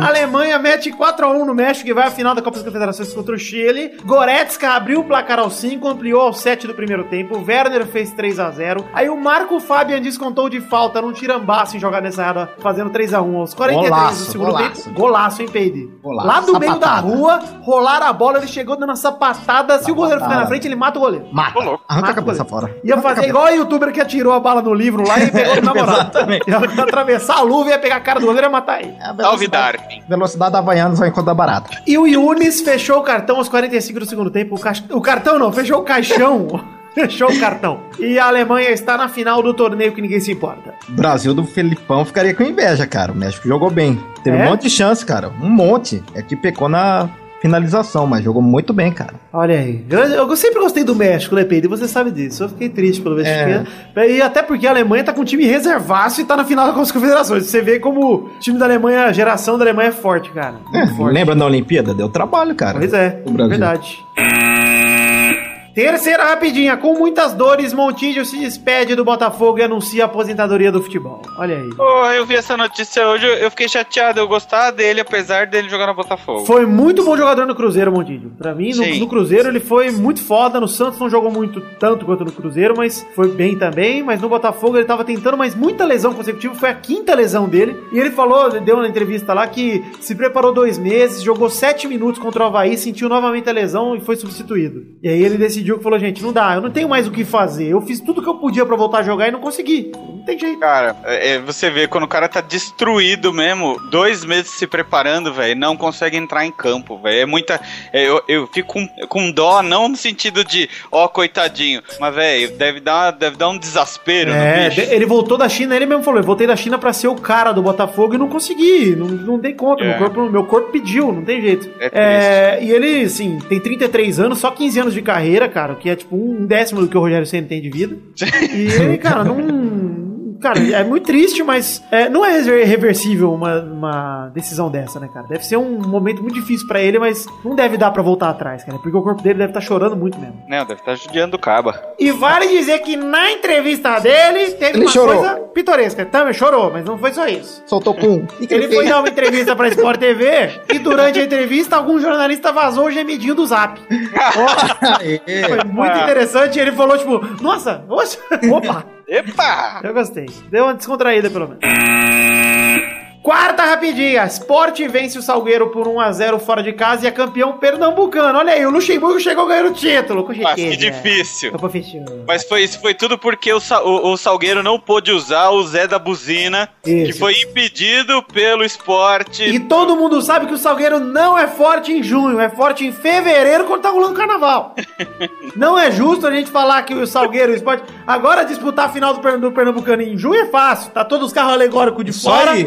A Alemanha mete 4x1 no México e vai à final da Copa das Confederações contra o Chile. Goretzka abriu o placar ao 5, ampliou ao 7 do primeiro tempo. O Werner fez 3x0. Aí o Marco Fabian descontou de falta num tirambaço em jogada nessa errada, fazendo 3x1 aos 43 Golaço, do segundo golaço. tempo. Golaço, hein, Peide? Golaço. Lá do meio da Sapatada. rua, rolaram a bola, ele chegou dando uma sapatada. Se o goleiro ficar na Sapatada. frente, ele mata o goleiro. Mata. Arranca Mata a cabeça o fora. Ia Arranca fazer igual a youtuber que atirou a bala no livro lá e pegou na moral. Exatamente. Ia atravessar a luva, ia pegar a cara do goleiro e ia matar ele. É a Salve velocidade- Darwin. Velocidade da Havaianas vai encontrar barata. E o Yunis fechou o cartão aos 45 do segundo tempo. O, caixa- o cartão não, fechou o caixão. fechou o cartão. E a Alemanha está na final do torneio que ninguém se importa. O Brasil do Felipão ficaria com inveja, cara. O México jogou bem. Teve É? um monte de chance, cara. Um monte. É que pecou na finalização, mas jogou muito bem, cara. Olha aí. Grande- Eu sempre gostei do México, né, Pedro? E você sabe disso. Eu fiquei triste pelo mexicano. E até porque a Alemanha tá com um time reservaço e tá na final das confederações. Você vê como o time da Alemanha, a geração da Alemanha é forte, cara. É, forte. lembra da Olimpíada? Deu trabalho, cara. Pois é, verdade. Terceira rapidinha, com muitas dores, Montijo se despede do Botafogo e anuncia a aposentadoria do futebol. Olha aí. Pô, eu vi essa notícia hoje, eu fiquei chateado. Eu gostava dele, apesar dele jogar no Botafogo. Foi muito bom jogador no Cruzeiro, Montijo. Pra mim, no, no Cruzeiro ele foi muito foda. No Santos não jogou muito tanto quanto no Cruzeiro, mas foi bem também. Mas no Botafogo ele tava tentando, mas muita lesão consecutiva. Foi a quinta lesão dele. E ele falou, deu uma entrevista lá, que se preparou dois meses, jogou sete minutos contra o Havaí, sentiu novamente a lesão e foi substituído. E aí ele decidiu que falou, gente, não dá, eu não tenho mais o que fazer. Eu fiz tudo que eu podia pra voltar a jogar e não consegui. Não tem jeito. Cara, é, é, você vê quando o cara tá destruído mesmo, dois meses se preparando, velho, não consegue entrar em campo, velho. É muita. é, eu, eu fico com, com dó, não no sentido de, ó, coitadinho, mas, velho, deve dar, deve dar um desespero É, no bicho. de- ele voltou da China, ele mesmo falou, eu voltei da China pra ser o cara do Botafogo e não consegui, não, não dei conta, É. meu, corpo, meu corpo pediu, não tem jeito. É É, e ele, assim, tem 33 anos, só 15 anos de carreira, cara, que é tipo um décimo do que o Rogério Senna tem de vida. E ele, cara, não... Cara, é muito triste, mas é, não é rever- reversível uma, uma decisão dessa, né, cara? Deve ser um momento muito difícil pra ele, mas não deve dar pra voltar atrás, cara, porque o corpo dele deve estar chorando muito mesmo. Não, deve estar judiando o caba. E vale dizer que na entrevista dele teve Ele uma chorou. coisa pitoresca. Também chorou, mas não foi só isso. Soltou com. Ele foi dar uma entrevista pra Sport TV e durante a entrevista algum jornalista vazou o gemidinho do zap. Foi muito interessante. Ele falou, tipo, nossa, oxa, opa, Epa! eu gostei. Deu uma descontraída pelo menos. Quarta rapidinha. Sport vence o Salgueiro por 1x0 fora de casa e é campeão pernambucano. Olha aí, o Luxemburgo chegou ganhando o título. Com Mas que certeza. difícil. Mas foi, isso foi tudo porque o, o- o Salgueiro não pôde usar o Zé da Buzina, que Isso. foi impedido pelo esporte. E todo mundo sabe que o Salgueiro não é forte em junho, é forte em fevereiro quando tá rolando carnaval. não é justo a gente falar que o Salgueiro e o esporte. Agora disputar a final do, do Pernambucano em junho é fácil. Tá todos os carros alegóricos de Isso fora. aí,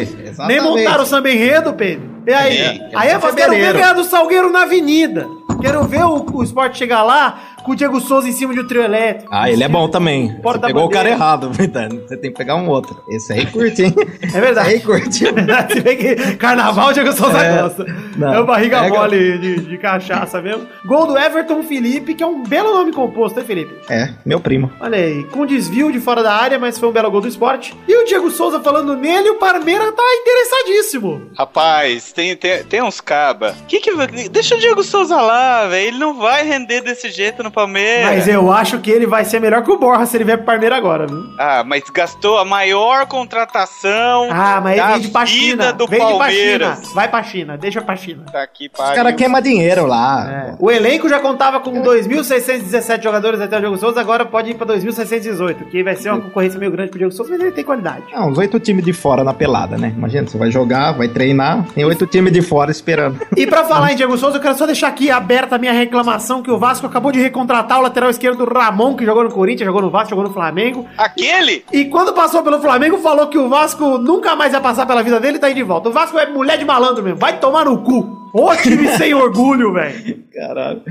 nem montaram o samba enredo, Pedro. E aí? É, aí fácil. Quero ver ganhar do Salgueiro na avenida. Quero ver o, o esporte chegar lá com o Diego Souza em cima de um trio elétrico. Ah, ele é bom também. Você pegou o cara errado, Vidani. Você tem que pegar um outro. Esse aí curte, hein? É verdade. Esse aí curte. Se bem que carnaval o Diego Souza É, gosta. não, é o barriga pega- mole de, de cachaça mesmo. Gol do Everton Felipe, que é um belo nome composto, hein, Felipe? É, meu primo. Olha aí, com desvio de fora da área, mas foi um belo gol do esporte. E o Diego Souza falando nele, o Parmeira tá interessadíssimo. Rapaz, tem, tem, tem uns caba. Que que, vai- deixa o Diego Souza lá, velho. Ele não vai render desse jeito no Palmeiras. Mas eu acho que ele vai ser melhor que o Borja se ele vier pro Parmeira agora, viu? Ah, mas gastou a maior contratação Ah, mas da ele vende pra China. do Vende pra China. Palmeiras. Vai pra China, deixa pra China. Tá aqui, Os caras queimam dinheiro lá. É. O elenco já contava com 2.617 jogadores até o Diego Souza, agora pode ir pra 2.618, que vai ser uma concorrência meio grande pro Diego Souza, mas ele tem qualidade. Ah, uns oito times de fora na pelada, né? Imagina, você vai jogar, vai treinar, tem oito times de fora esperando. E pra falar em Diego Souza, eu quero só deixar aqui aberta a minha reclamação que o Vasco acabou de recontratar o lateral esquerdo Ramon, que jogou no Corinthians, jogou no Vasco, jogou no Flamengo. Aquele? E quando passou pelo Flamengo, falou que o Vasco nunca mais ia passar pela vida dele e tá aí de volta. O Vasco é mulher de malandro mesmo, vai tomar no cu. Ô time sem orgulho, velho. Caralho.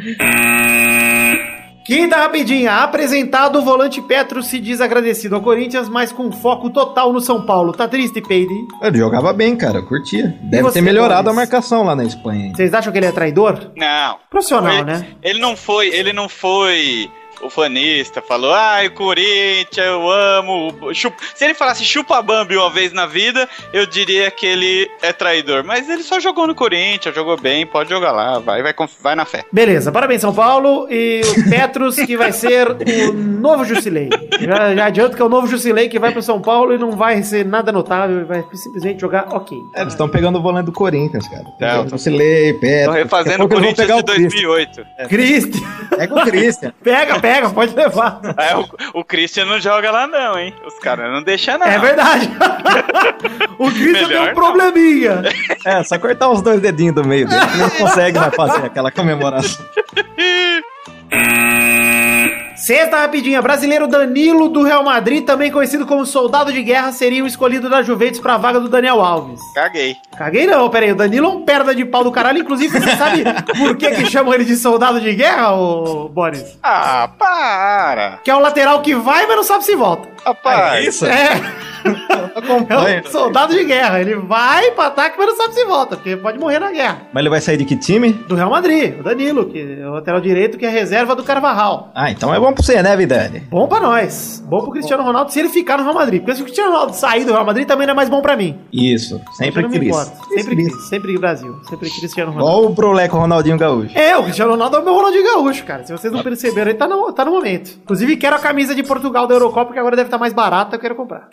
Quinta rapidinha, apresentado o volante Petro se diz agradecido ao Corinthians, mas com foco total no São Paulo. Tá triste, Peide? Ele jogava bem, cara, eu curtia. Deve ter melhorado a marcação lá na Espanha. hein? Vocês acham que ele é traidor? Não. Profissional, ele, né? Ele não foi, ele não foi o fanista, falou, ai, Corinthians, eu amo. chupa-" Se ele falasse chupa Bambi uma vez na vida, eu diria que ele é traidor. Mas ele só jogou no Corinthians, jogou bem, pode jogar lá, vai, vai, vai na fé. Beleza, parabéns São Paulo e o Petros que vai ser o novo Jusilei. Já, já adianto que é o novo Jusilei que vai pro São Paulo e não vai ser nada notável, e vai simplesmente jogar ok. É, eles estão pegando o volante do Corinthians, cara. Não. Lucilei, Petro. Tô refazendo o Corinthians de pegar o Christian. 2008. Cristian, Pega o Christian. pega, pega, pode levar. É, o, o Christian não joga lá não, hein? Os caras não deixam não. É verdade. o Cristian tem um não. probleminha. É, só cortar os dois dedinhos do meio dele, não consegue mais fazer aquela comemoração. Sexta rapidinha, brasileiro Danilo do Real Madrid, também conhecido como soldado de guerra, seria o escolhido da Juventus pra vaga do Daniel Alves. Caguei. Caguei não, pera aí, o Danilo é um perda de pau do caralho, inclusive você sabe por que que chamam ele de soldado de guerra, ô Boris? Ah, para. Que é o lateral que vai, mas não sabe se volta. Rapaz. isso? É, é Acompanha. um soldado de guerra, ele vai pra ataque, mas não sabe se volta, porque pode morrer na guerra. Mas ele vai sair de que time? Do Real Madrid, o Danilo, que é o lateral direito, que é reserva do Carvajal. Ah, então é bom pra você, né, Vidani? Bom pra nós. Bom pro Cristiano Ronaldo se ele ficar no Real Madrid. Porque se o Cristiano Ronaldo sair do Real Madrid, também não é mais bom pra mim. Isso, sempre Cris. Sempre Cris. Sempre Brasil. Sempre Cristiano Ronaldo. Igual o Proleco Ronaldinho Gaúcho. É, o Cristiano Ronaldo é o meu Ronaldinho Gaúcho, cara. Se vocês não perceberam, ele tá no, tá no momento. Inclusive, quero a camisa de Portugal da Eurocopa, que agora deve estar mais barata, eu quero comprar.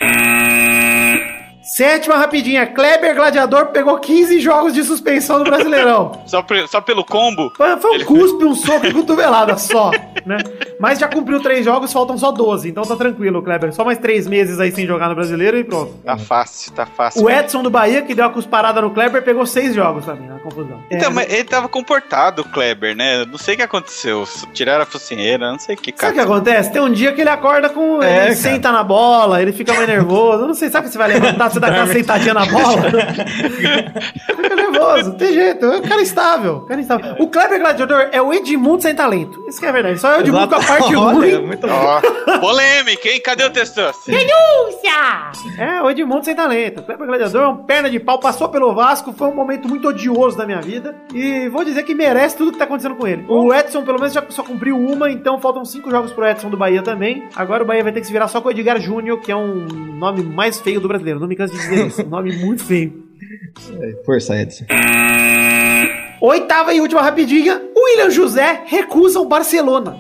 Sétima rapidinha. Kleber Gladiador pegou 15 jogos de suspensão no Brasileirão. Só, pre- só pelo combo? Foi, foi um Ele- cuspe, um soco e cotovelada só, né? Mas já cumpriu três jogos, faltam só 12. Então tá tranquilo, Kleber. Só mais três meses aí sem jogar no Brasileiro e pronto. Tá fácil, tá fácil. O Edson do Bahia, que deu a cusparada no Kleber, pegou seis jogos também, na confusão. Então, É, mas ele tava comportado, o Kleber, né? Não sei o que aconteceu. Tiraram a focinheira, não sei o que, Sabe o que cara. acontece? Tem um dia que ele acorda com. É, ele cara. senta na bola, ele fica mais nervoso. Não sei, sabe que você vai levantar, você dá aquela sentadinha na bola? fica nervoso, tem jeito. É um cara instável. Cara instável. O Kleber Gladiador é o Edmundo sem talento. Isso que é verdade. Só é o Edmundo com a parte Olha, ruim. muito bom. Polêmica, hein? Cadê o testosterona? É, o Edmundo sem talento. O Kleber Gladiador é um perna de pau, passou pelo Vasco, foi um momento muito odioso da minha vida. E vou dizer que merece tudo que tá acontecendo com ele. O Edson, pelo menos, já só cumpriu uma, então faltam cinco jogos pro Edson do Bahia também. Agora o Bahia vai ter que se virar só com o Edgar Júnior, que é um nome mais feio do brasileiro. Não me canso de dizer isso. Um nome muito feio. Força, Edson. Oitava e última rapidinha. O William José recusa o Barcelona.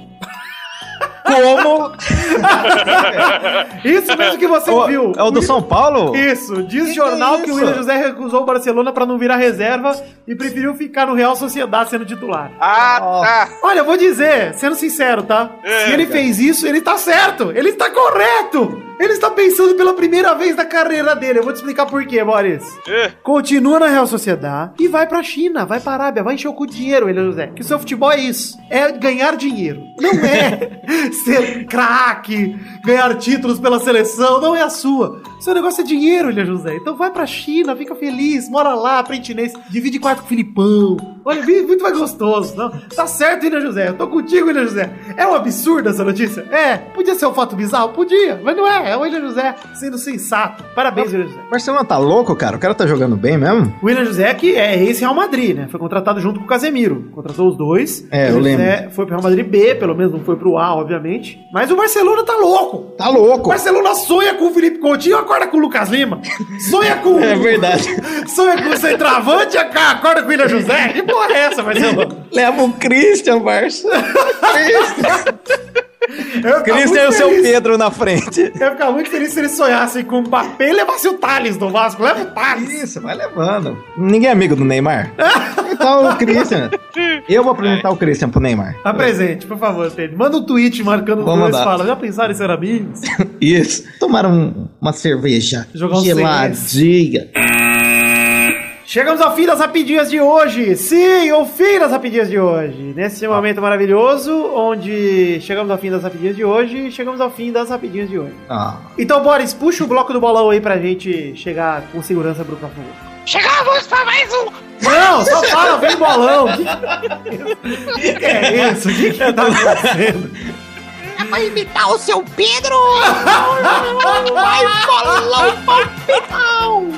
Como? Isso mesmo que você O- viu. é o do São Paulo? Isso, diz o Que jornal que é que o? William José recusou o Barcelona pra não virar reserva e preferiu ficar no Real Sociedade sendo titular. Ah, tá. Olha, eu vou dizer, sendo sincero, tá? É, Se ele cara. fez isso, ele tá certo, ele tá correto. Ele está pensando pela primeira vez na carreira dele. Eu vou te explicar por quê, Boris. É. Continua na Real Sociedade e vai pra China, vai pra Arábia, vai encher o cu de dinheiro, ele José. Que o seu futebol é isso. É ganhar dinheiro. Não é ser craque, ganhar títulos pela seleção. Não é a sua. Seu negócio é dinheiro, William José. Então vai pra China, fica feliz, mora lá, aprende chinês, divide quarto com o Filipão. Olha, muito mais gostoso. Não? Tá certo, William José. Eu tô contigo, William José. É um absurdo essa notícia? É. Podia ser um fato bizarro? Podia. Mas não é. É o William José sendo sensato. Parabéns, William José. O Barcelona tá louco, cara? O cara tá jogando bem mesmo? O William José que é ex-Real Madrid, né? Foi contratado junto com o Casemiro. Contratou os dois. É, O eu lembro. José foi pro Real Madrid B, pelo menos não foi pro A, obviamente. Mas o Barcelona tá louco. Tá O louco. Barcelona sonha com o Felipe Coutinho, acorda com o Lucas Lima. Sonha com. É verdade. Sonha com o centroavante, acorda com o William José. Que porra é essa, Barcelona? Leva o Christian, Barça. Eu e o seu. Pedro na frente. Eu ia ficar muito feliz se eles sonhassem com o Mbappé e levasse o Thales do Vasco. Leva o Thales. Isso, vai levando. Ninguém é amigo do Neymar? Então o Christian. Eu vou apresentar o Christian pro Neymar. Apresente, por favor, Pedro. Manda um tweet marcando dois e fala. Já pensaram em ser amigos? Isso. Tomaram um- uma cerveja Jogar um geladinha. Chegamos ao fim das rapidinhas de hoje. Sim, o fim das rapidinhas de hoje. Nesse momento maravilhoso, onde chegamos ao fim das rapidinhas de hoje, chegamos ao fim das rapidinhas de hoje. Ah, Então, Boris, puxa o bloco do bolão aí pra gente chegar com segurança pro próximo bloco. Chegamos para mais um. Não, só fala, vem bolão. O que, que é isso? O que, que tá acontecendo? É para imitar o seu Pedro. Vai bolão palpitão.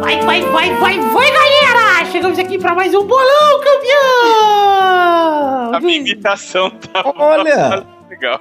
Vai, vai, vai, vai, vai, galera! Chegamos aqui pra mais um bolão, A campeão! minha imitação tá Olha. legal.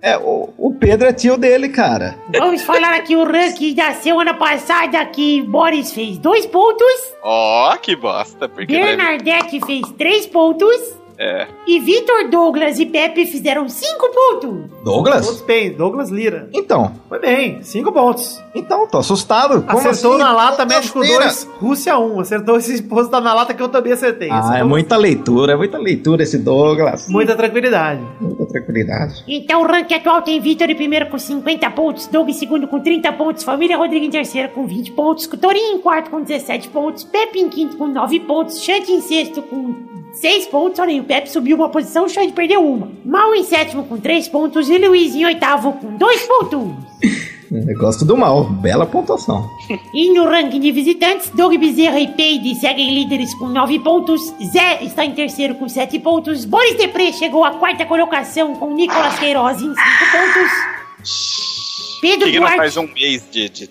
É, o, o Pedro é tio dele, cara. Vamos falar aqui o ranking da semana passada que Boris fez dois pontos, Ó, que bosta. Porque deve- Bernadette fez três pontos É. e Vitor, Douglas e Pepe fizeram cinco pontos. Douglas? Todos bem, Douglas Lira. Então, Foi bem, cinco pontos. então, tô assustado. Como Acertou assim? na lata, México Mentira. 2, Rússia 1. Acertou esse posto tá na lata que eu também acertei. Ah, é Acertou muita leitura, é muita leitura esse Douglas. Muita tranquilidade. Muita tranquilidade. Então o ranking atual tem Vitor em primeiro com 50 pontos, Doug em segundo com 30 pontos, Família Rodrigo em terceiro com 20 pontos, Torinho em quarto com 17 pontos, Pepe em quinto com 9 pontos, Xande em sexto com 6 pontos, olha aí, o Pepe subiu uma posição, o Xande perdeu uma. Mal em sétimo com 3 pontos e Luiz em oitavo com 2 pontos. Eu gosto do mal, bela pontuação. E no ranking de visitantes, Doug Bezerra e Peide seguem líderes com 9 pontos, Zé está em terceiro com 7 pontos, Boris Depré chegou à quarta colocação com Nicolas Queiroz em 5 pontos. Pedro não Duarte, faz um mês de, de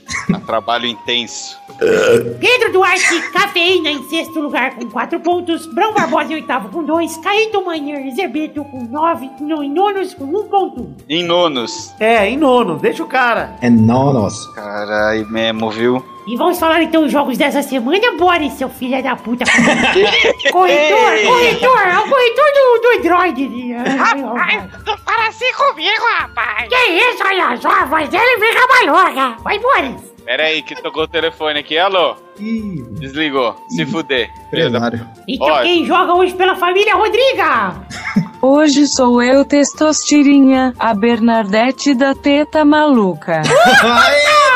trabalho intenso. Pedro Duarte, Cafeína em sexto lugar com 4 pontos, Brão Barbosa em oitavo com 2, Caíto Manhã e Zerbeto com 9, em nonos com 1 ponto. Em nonos. É, em nono, deixa o cara. É nonos. Carai, mesmo, viu? E vamos falar então os jogos dessa semana, Boris, seu filho da puta. corretor, corretor, é o corretor do, do Android. Rapaz, Não para assim comigo, rapaz. que isso, olha só, a voz dele fica maluca. Vai, Boris. Pera aí, que tocou o telefone aqui. Alô? Ih, Desligou. Se fuder. Empresário. Então Olha. quem joga hoje pela família Rodriga? Hoje sou eu, Testostirinha, a Bernadette da Teta Maluca.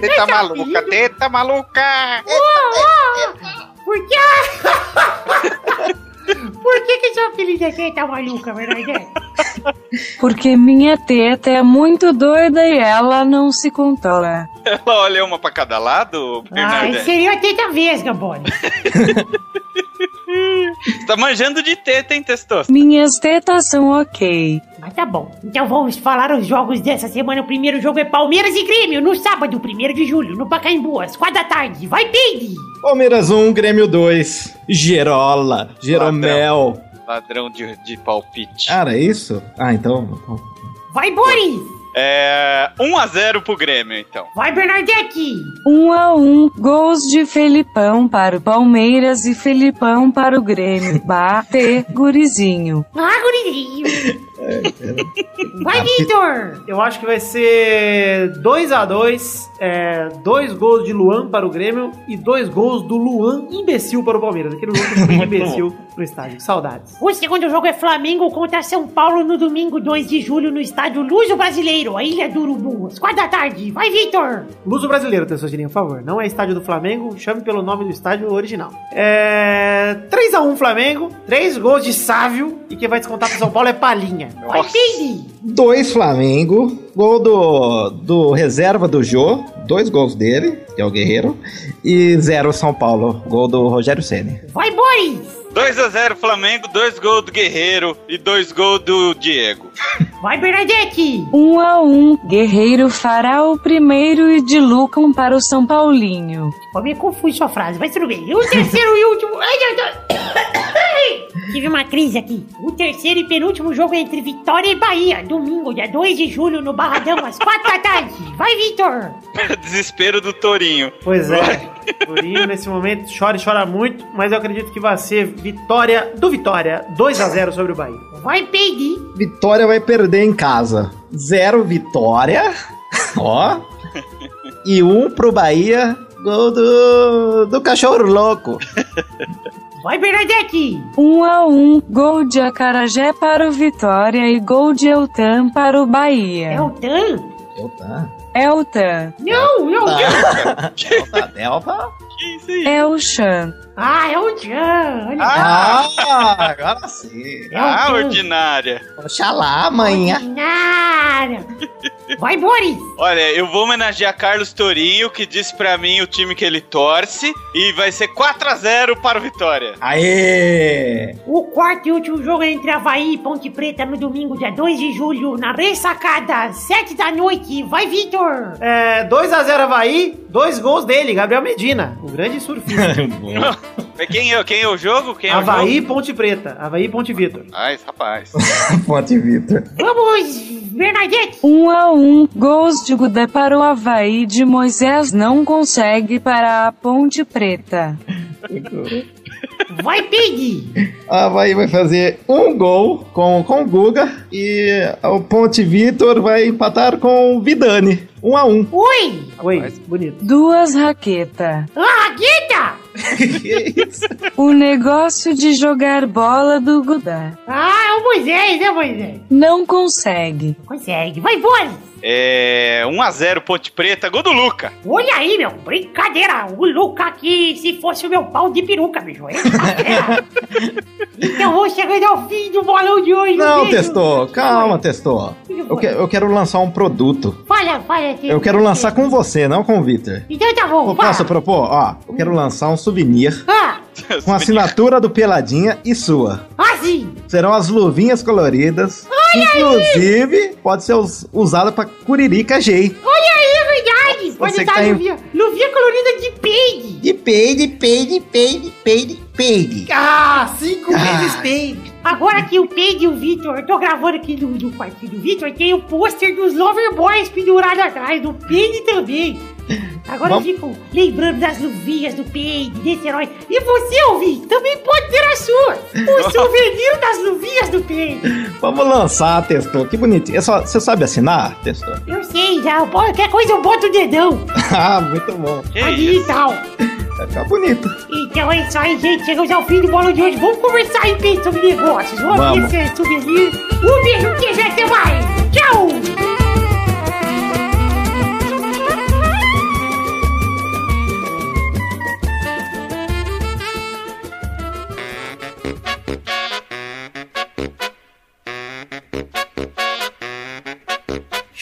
Teta maluca, teta maluca. Por que? Por que que seu filho de teta maluca, verdade? Porque minha teta é muito doida e ela não se controla. Ela olha uma pra cada lado, Ah, Bernadette? seria a teta vesga, Boris. Você tá manjando de teta, hein, Testoso? Minhas tetas são ok. Mas tá bom. Então vamos falar os jogos dessa semana. O primeiro jogo é Palmeiras e Grêmio, no sábado, 1 de julho, no Pacaembu, às 4 da tarde. Vai, Peide! Palmeiras 1, Grêmio 2. Gerola, Jeromel. Ladrão de, de palpite. Cara, é isso? Ah, então. Vai, Boris! É. 1x0 pro Grêmio, então. Vai, Bernadette! Um a um, gols de Felipão para o Palmeiras e Felipão para o Grêmio. Bate, gurizinho. Ah, gurizinho! Vai, Vitor! Eu acho que vai ser 2x2, é, dois gols de Luan para o Grêmio e dois gols do Luan imbecil para o Palmeiras. Aquele Luan que imbecil no estádio. Saudades. O segundo jogo é Flamengo contra São Paulo no domingo 2 de julho no estádio Luso Brasileiro, a Ilha do Urubu, às 4 da tarde. Vai, Vitor! Luso brasileiro, Tessotirinho, por favor. Não é estádio do Flamengo, chame pelo nome do estádio original. É. 3x1 Flamengo, 3 gols de Sávio e quem vai descontar pro São Paulo é Palinha. Vai, Peide! Dois Flamengo, gol do, do reserva do Jô, dois gols dele, que é o Guerreiro, e zero São Paulo, gol do Rogério Ceni. Vai, Boris! 2x0 Flamengo, dois gols do Guerreiro e dois gols do Diego. Vai, Bernadette! Um a um, Guerreiro fará o primeiro e de Lucam para o São Paulinho. Ficou meio confuso sua frase, mas tudo bem. E o terceiro e último. Tive uma crise aqui. O terceiro e penúltimo jogo é entre Vitória e Bahia, domingo, dia 2 de julho, no Barradão, às 4 da tarde. Vai, Vitor! Desespero do Torinho. Pois é. Torinho nesse momento chora e chora muito, mas eu acredito que vai ser vitória do Vitória, 2x0 sobre o Bahia. Vai, Peide! Vitória vai perder em casa. Zero Vitória, ó. E um pro Bahia, gol do, do Cachorro Louco. Vai, Bernadette! Um a um, gol de Acarajé para o Vitória e gol de Eltan para o É Bahia. o Tan? Eu tá. Eltan, Não, é o Tan! Delta, Delta. Que isso aí? é o Chan. Ah, é o! Olha Ah, agora sim. É Ah, Tan. ordinária. Oxalá, amanhã. Nada! Vai, Boris! Olha, eu vou homenagear Carlos Torinho, que disse pra mim o time que ele torce, e vai ser 4x0 para o Vitória. Aê! O quarto e último jogo é entre Havaí e Ponte Preta no domingo, dia 2 de julho, na ressacada, 7 da noite. Vai, Vitor! É, 2x0 Havaí, dois gols dele, Gabriel Medina, o grande surfista. Quem é, quem é o jogo? Quem é Havaí jogo? Ponte Preta, Havaí Ponte Vitor. Ai, rapaz. Ponte Vitor. Vamos, Bernadette! Um a um, gols de Gudé para o Havaí de Moisés não consegue para a Ponte Preta. Vai, Pig! Havaí vai fazer um gol com, com o Guga e o Ponte Vitor vai empatar com o Vidani. Um a um. Oi! Oi, bonito. Duas raqueta. Ah, Guita! O negócio de jogar bola do Gudé. Ah, é o Moisés, é o Moisés. Não consegue. Consegue. Vai, Boris! É. 1x0 Ponte Preta, gol do Luca. Olha aí, meu, brincadeira. O Luca aqui, se fosse o meu pau de peruca, bicho. Então vou chegando ao fim do bolão de hoje. Não, beijo. testou. Calma, testou. que Eu, que- eu quero lançar um produto. Fala, fala. Eu quero lançar com você, não com o Vitor. Então tá bom, Eu fala. Posso propor? Ó, eu quero lançar um souvenir Ah, com assinatura do Peladinha e sua. assim. Serão as luvinhas coloridas. Inclusive, pode ser us- usada pra Curirica G. Olha aí, é verdade. Pode Você que estar tá em- luvinha, luvinha colorida de peide. De peide, peide, peide, peide, peide. Ah, cinco Ah. vezes peide. Agora que o Peide e o Vitor, eu tô gravando aqui do, do quartinho do Vitor, tem o pôster dos Lover Boys pendurado atrás, do Peide também. Agora Vamos- eu fico lembrando das luvinhas do Peide, desse herói. E você, ouvinte, também pode ter a sua. O souvenir das luvinhas do Peide. Vamos lançar, Testou. Que bonitinho. É só- Você sabe assinar, Testou? Eu sei já, qualquer coisa eu boto o dedão. ah, muito bom. Que isso? digital. Vai ficar bonito. Então é isso aí, gente. Chegamos ao fim do bolo de hoje. Vamos conversar aí, Peide, sobre negócios. Vamos ver Vamos. se é souvenir. Um beijo, um queijo, até mais. Tchau.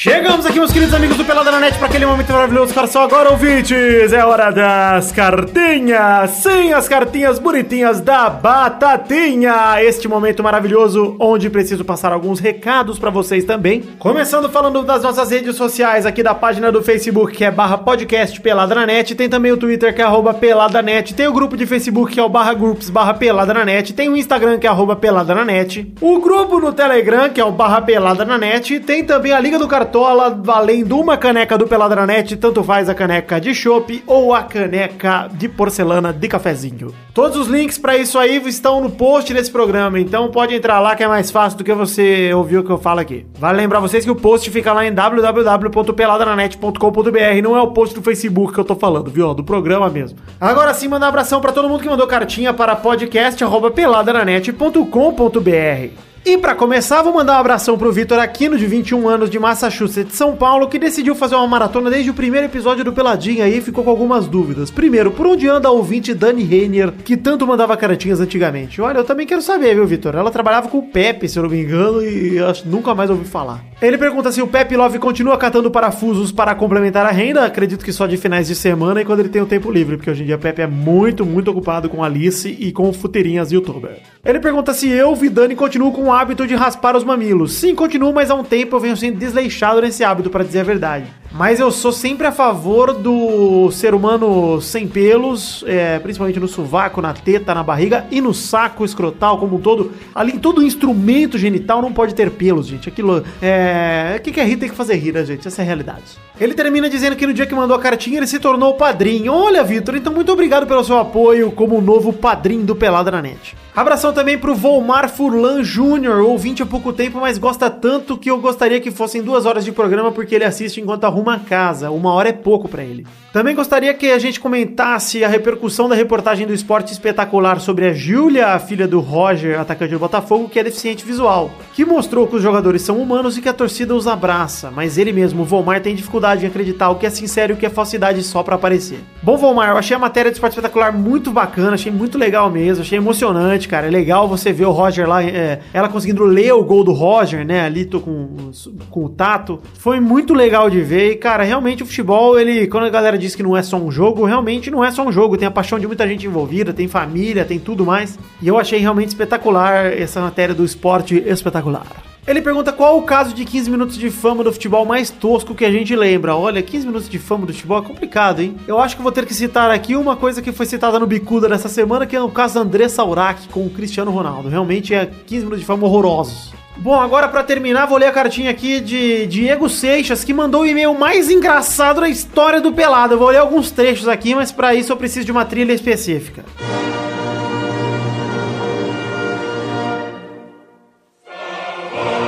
Chegamos aqui, meus queridos amigos do Pelada na Net, para aquele momento maravilhoso. Para só agora, ouvintes, é hora das cartinhas. Sim, as cartinhas bonitinhas da Batatinha. Este momento maravilhoso, onde preciso passar alguns recados para vocês também. Começando falando das nossas redes sociais, aqui da página do Facebook, que é barra podcast Pelada na Net. Tem também o Twitter, que é arroba Pelada Net. Tem o grupo de Facebook, que é o barra groups barra Pelada na Net. Tem o Instagram, que é arroba Pelada na Net. O grupo no Telegram, que é o barra Pelada na Net. Tem também a Liga do Cartola, cartola valendo uma caneca do Peladranet, tanto faz a caneca de chopp ou a caneca de porcelana de cafezinho. Todos os links pra isso aí estão no post desse programa, então pode entrar lá que é mais fácil do que você ouvir o que eu falo aqui. Vale lembrar vocês que o post fica lá em www.peladranet.com.br, não é o post do Facebook que eu tô falando, viu? É Do programa mesmo. Agora sim, mandar um abração pra todo mundo que mandou cartinha para podcast@peladranet.com.br. E pra começar, vou mandar um abração pro Vitor Aquino, de 21 anos, de Massachusetts, São Paulo, que decidiu fazer uma maratona desde o primeiro episódio do Peladinha e ficou com algumas dúvidas. Primeiro, por onde anda a ouvinte Dani Reiner, que tanto mandava cartinhas antigamente? Olha, eu também quero saber, viu, Vitor? Ela trabalhava com o Pepe, se eu não me engano, e nunca mais ouvi falar. Ele pergunta se o Pepe Love continua catando parafusos para complementar a renda. Acredito que só de finais de semana e quando ele tem o tempo livre, porque hoje em dia o Pepe é muito, muito ocupado com Alice e com Futeirinhas youtuber. Ele pergunta se eu, Vidani, continuo com hábito de raspar os mamilos. Sim, continuo, mas há um tempo eu venho sendo desleixado nesse hábito, para dizer a verdade. Mas eu sou sempre a favor do ser humano sem pelos, é, principalmente no sovaco, na teta, na barriga e no saco escrotal como um todo. Ali, todo instrumento genital não pode ter pelos, gente. Aquilo é. O que, que é rir tem que fazer rir, né, gente? Essa é a realidade. Ele termina dizendo que no dia que mandou a cartinha ele se tornou padrinho. Olha, Vitor, então muito obrigado pelo seu apoio como novo padrinho do Pelada na Net. Abração também pro Volmar Furlan Júnior, ouvinte há pouco tempo, mas gosta tanto que eu gostaria que fossem duas horas de programa porque ele assiste enquanto arruma a casa. Uma hora é pouco pra ele. Também gostaria que a gente comentasse a repercussão da reportagem do Esporte Espetacular sobre a Júlia, a filha do Roger, atacante do Botafogo, que é deficiente visual, que mostrou que os jogadores são humanos e que a torcida os abraça, mas ele mesmo, o Volmar, tem dificuldade em acreditar o que é sincero e o que é falsidade só pra aparecer. Bom, Volmar, eu achei a matéria do Esporte Espetacular muito bacana, achei muito legal mesmo, achei emocionante, cara. É legal você ver o Roger lá, é, ela conseguindo ler o gol do Roger, né, ali tô com, com o Tato. Foi muito legal de ver e, cara, realmente o futebol, ele, quando a galera diz que não é só um jogo, realmente não é só um jogo, tem a paixão de muita gente envolvida, tem família, tem tudo mais. E eu achei realmente espetacular essa matéria do esporte espetacular. Ele pergunta qual o caso de 15 minutos de fama do futebol mais tosco que a gente lembra. Olha, 15 minutos de fama do futebol é complicado, hein? Eu acho que vou ter que citar aqui uma coisa que foi citada no Bicuda dessa semana, que é o caso André Saurac com o Cristiano Ronaldo. Realmente é 15 minutos de fama horrorosos. Bom, agora pra terminar, vou ler a cartinha aqui de Diego Seixas, que mandou o e-mail mais engraçado da história do Pelado. Eu vou ler alguns trechos aqui, mas pra isso eu preciso de uma trilha específica.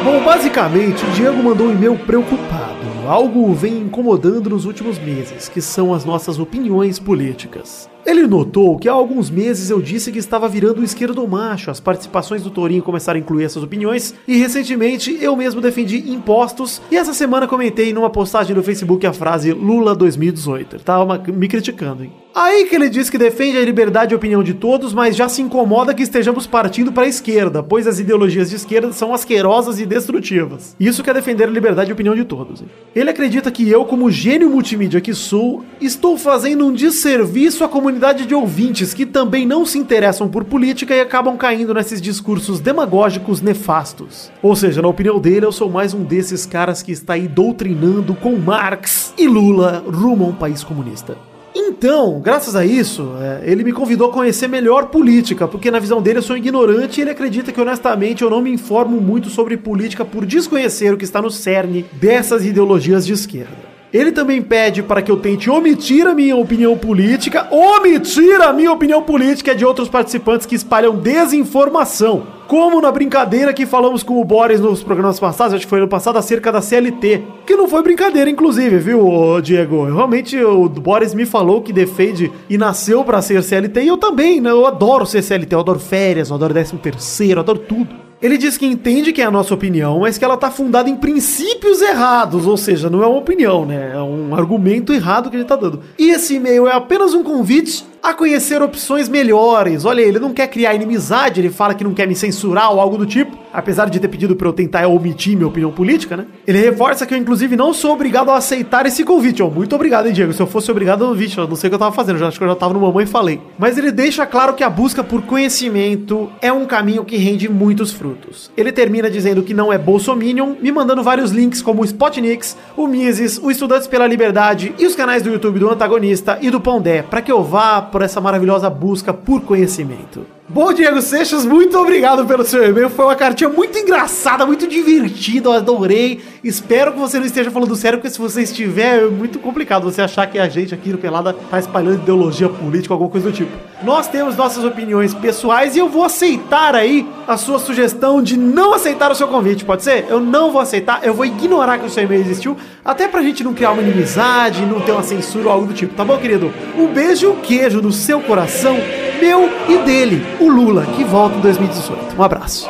Bom, basicamente, o Diego mandou um e-mail preocupado. Algo vem incomodando nos últimos meses, que são as nossas opiniões políticas. Ele notou que há alguns meses eu disse que estava virando um esquerdo macho, as participações do Torinho começaram a incluir essas opiniões, e recentemente eu mesmo defendi impostos, e essa semana comentei numa postagem no Facebook a frase Lula 2018. Ele tava me criticando, hein? Aí que ele diz que defende a liberdade de opinião de todos, mas já se incomoda que estejamos partindo para a esquerda, pois as ideologias de esquerda são asquerosas e destrutivas. Isso quer defender a liberdade de opinião de todos. hein? Ele acredita que eu, como gênio multimídia que sou, estou fazendo um desserviço à comunidade de ouvintes que também não se interessam por política e acabam caindo nesses discursos demagógicos nefastos. Ou seja, na opinião dele, eu sou mais um desses caras que está aí doutrinando com Marx e Lula rumo a um país comunista. Então, graças a isso, é, ele me convidou a conhecer melhor política, porque na visão dele eu sou ignorante e ele acredita que honestamente eu não me informo muito sobre política por desconhecer o que está no cerne dessas ideologias de esquerda. Ele também pede para que eu tente omitir a minha opinião política, omitir a minha opinião política de outros participantes que espalham desinformação. Como na brincadeira que falamos com o Boris nos programas passados, acho que foi no passado, acerca da CLT. Que não foi brincadeira, inclusive, viu, Diego? Realmente o Boris me falou que defende e nasceu para ser CLT, e eu também, né? Eu adoro ser CLT, eu adoro férias, eu adoro 13 terceiro, eu adoro tudo. Ele diz que entende que é a nossa opinião, mas que ela tá fundada em princípios errados, ou seja, não é uma opinião, né? É um argumento errado que ele tá dando. E esse e-mail é apenas um convite a conhecer opções melhores. Olha, ele não quer criar inimizade, ele fala que não quer me censurar ou algo do tipo, apesar de ter pedido pra eu tentar omitir minha opinião política, né? Ele reforça que eu, inclusive, não sou obrigado a aceitar esse convite. Ó, muito obrigado, hein, Diego? Se eu fosse obrigado, vixe, eu não sei o que eu tava fazendo, já acho que eu já tava no Mamãe e falei. Mas ele deixa claro que a busca por conhecimento é um caminho que rende muitos frutos. Ele termina dizendo que não é bolsominion, me mandando vários links como o Spotnix, o Mises, o Estudantes pela Liberdade e os canais do YouTube do Antagonista e do Pondé, para que eu vá por essa maravilhosa busca por conhecimento. Bom, Diego Seixas, muito obrigado pelo seu e-mail. Foi uma cartinha muito engraçada, muito divertida, eu adorei. Espero que você não esteja falando sério, porque se você estiver, é muito complicado você achar que a gente aqui no Pelada tá espalhando ideologia política, alguma coisa do tipo. Nós temos nossas opiniões pessoais e eu vou aceitar aí a sua sugestão de não aceitar o seu convite, pode ser? Eu não vou aceitar, eu vou ignorar que o seu e-mail existiu, até pra gente não criar uma inimizade, não ter uma censura ou algo do tipo, tá bom, querido? Um beijo e um queijo no seu coração, meu e dele, o Lula, que volta em 2018. Um abraço.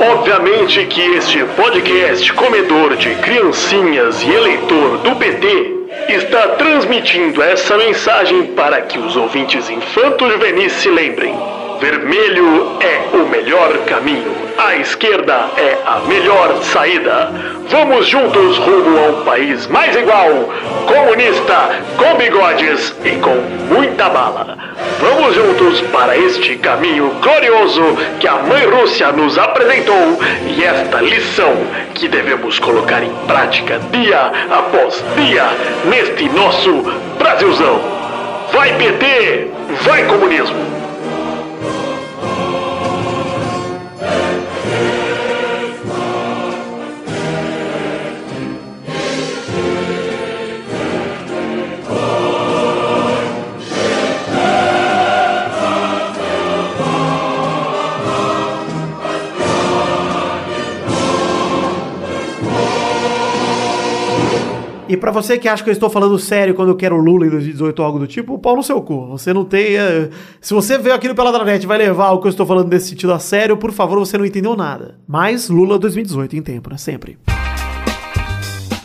Obviamente que este podcast comedor de criancinhas e eleitor do PT está transmitindo essa mensagem para que os ouvintes infanto-juvenis se lembrem. Vermelho é o melhor caminho. A esquerda é a melhor saída. Vamos juntos rumo a um país mais igual, comunista, com bigodes e com muita bala. Vamos juntos para este caminho glorioso que a Mãe Rússia nos apresentou e esta lição que devemos colocar em prática dia após dia neste nosso Brasilzão. Vai PT, vai comunismo! E pra você que acha que eu estou falando sério quando eu quero Lula em 2018 ou algo do tipo, pau no seu cu. Você não tem. eh, Se você veio aqui no Peladranet e vai levar o que eu estou falando nesse sentido a sério, por favor, você não entendeu nada. Mas Lula 2018 em tempo, né? Sempre.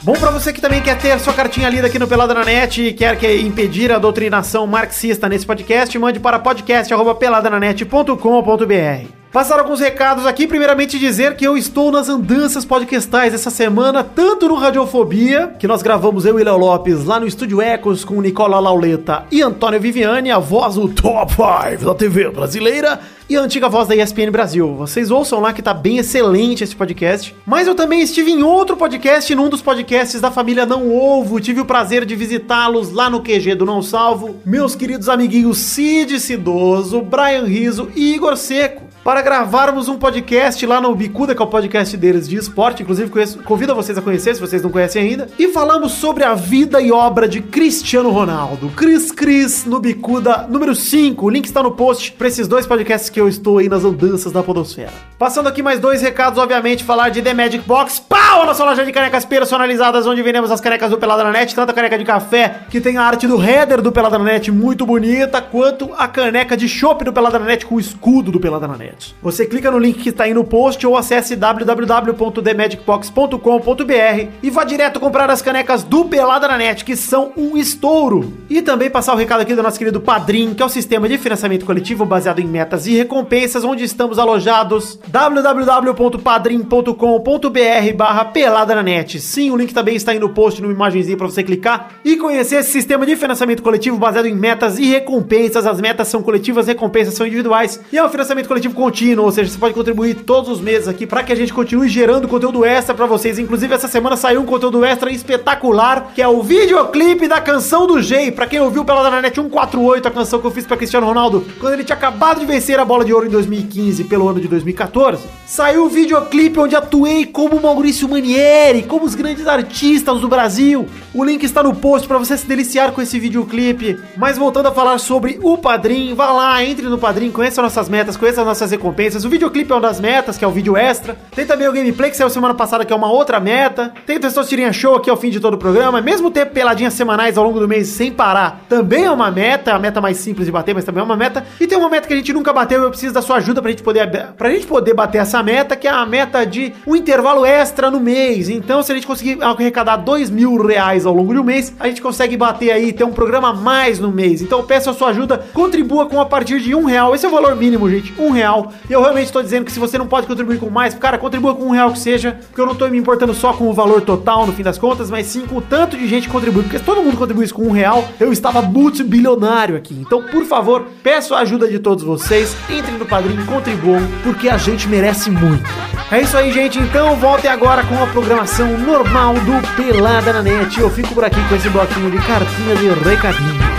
Bom pra você que também quer ter sua cartinha lida aqui no Pelada na Net e quer que impedir a doutrinação marxista nesse podcast, mande para podcast@peladananet.com.br. Passar alguns recados aqui, primeiramente dizer que eu estou nas andanças podcastais essa semana, tanto no Radiofobia, que nós gravamos eu e Léo Lopes lá no Estúdio Ecos com Nicola Lauleta e Antônio Viviani, a voz do Top 5 da TV brasileira, e a antiga voz da ESPN Brasil. Vocês ouçam lá que tá bem excelente esse podcast. Mas eu também estive em outro podcast, num dos podcasts da família Não Ovo. Tive o prazer de visitá-los lá no QG do Não Salvo. Meus queridos amiguinhos Cid Cidoso, Brian Riso e Igor Seco. Para gravarmos um podcast lá no Bicuda, que é o podcast deles de esporte. Inclusive, conheço, convido vocês a conhecer, se vocês não conhecem ainda. E falamos sobre a vida e obra de Cristiano Ronaldo. Cris Cris no Bicuda número 5. O link está no post para esses dois podcasts que eu estou aí nas andanças da Podosfera. Passando aqui mais dois recados, obviamente, falar de The Magic Box. Pau! A nossa loja de canecas personalizadas, onde vendemos as canecas do Pelada na tanto a caneca de café, que tem a arte do header do Pelada na muito bonita, quanto a caneca de chopp do Pelada na com o escudo do Pelada na. Você clica no link que está aí no post ou acesse www.themagicbox.com.br e vá direto comprar as canecas do Pelada na Net, que são um estouro. E também passar o recado aqui do nosso querido Padrim, que é o sistema de financiamento coletivo baseado em metas e recompensas, onde estamos alojados www.padrim.com.br barra pelada na net. Sim, o link também está aí no post, numa imagenzinha para você clicar e conhecer esse sistema de financiamento coletivo baseado em metas e recompensas. As metas são coletivas, as recompensas são individuais e é um financiamento coletivo contínuo, ou seja, você pode contribuir todos os meses aqui para que a gente continue gerando conteúdo extra para vocês. Inclusive, essa semana saiu um conteúdo extra espetacular, que é o videoclipe da canção do Jay. Para quem ouviu pela Net 148, a canção que eu fiz para Cristiano Ronaldo, quando ele tinha acabado de vencer a bola de ouro em 2015 pelo ano de 2014, saiu o videoclipe onde atuei como Maurício Manieri, como os grandes artistas do Brasil. O link está no post para você se deliciar com esse videoclipe. Mas voltando a falar sobre o Padrim, vá lá, entre no Padrim, conheça nossas metas, conheça as nossas recompensas. O videoclipe é uma das metas, que é o vídeo extra. Tem também o gameplay que saiu semana passada, que é uma outra meta. Tem o Testosterinha Show aqui ao fim de todo o programa. Mesmo ter peladinhas semanais ao longo do mês sem parar, também é uma meta, a meta mais simples de bater, mas também é uma meta. E tem uma meta que a gente nunca bateu, eu preciso da sua ajuda pra gente poder, pra gente poder bater essa meta, que é a meta de um intervalo extra no mês. Então, se a gente conseguir arrecadar dois mil reais ao longo de um mês, a gente consegue bater aí, ter um programa mais no mês. Então, peço a sua ajuda, contribua com a partir de um real. Esse é o valor mínimo, gente, um real. E eu realmente estou dizendo que se você não pode contribuir com mais, cara, contribua com um real que seja, porque eu não tô me importando só com o valor total no fim das contas, mas sim com o tanto de gente que contribui. Porque se todo mundo contribuísse com um real, eu estava multibilionário aqui. Então, por favor, peço a ajuda de todos vocês, entrem no padrinho, contribuam, porque a gente merece muito. É isso aí, gente. Então, voltem agora com a programação normal do Pelada na Net. Eu fico por aqui com esse bloquinho de cartinhas e recadinhos.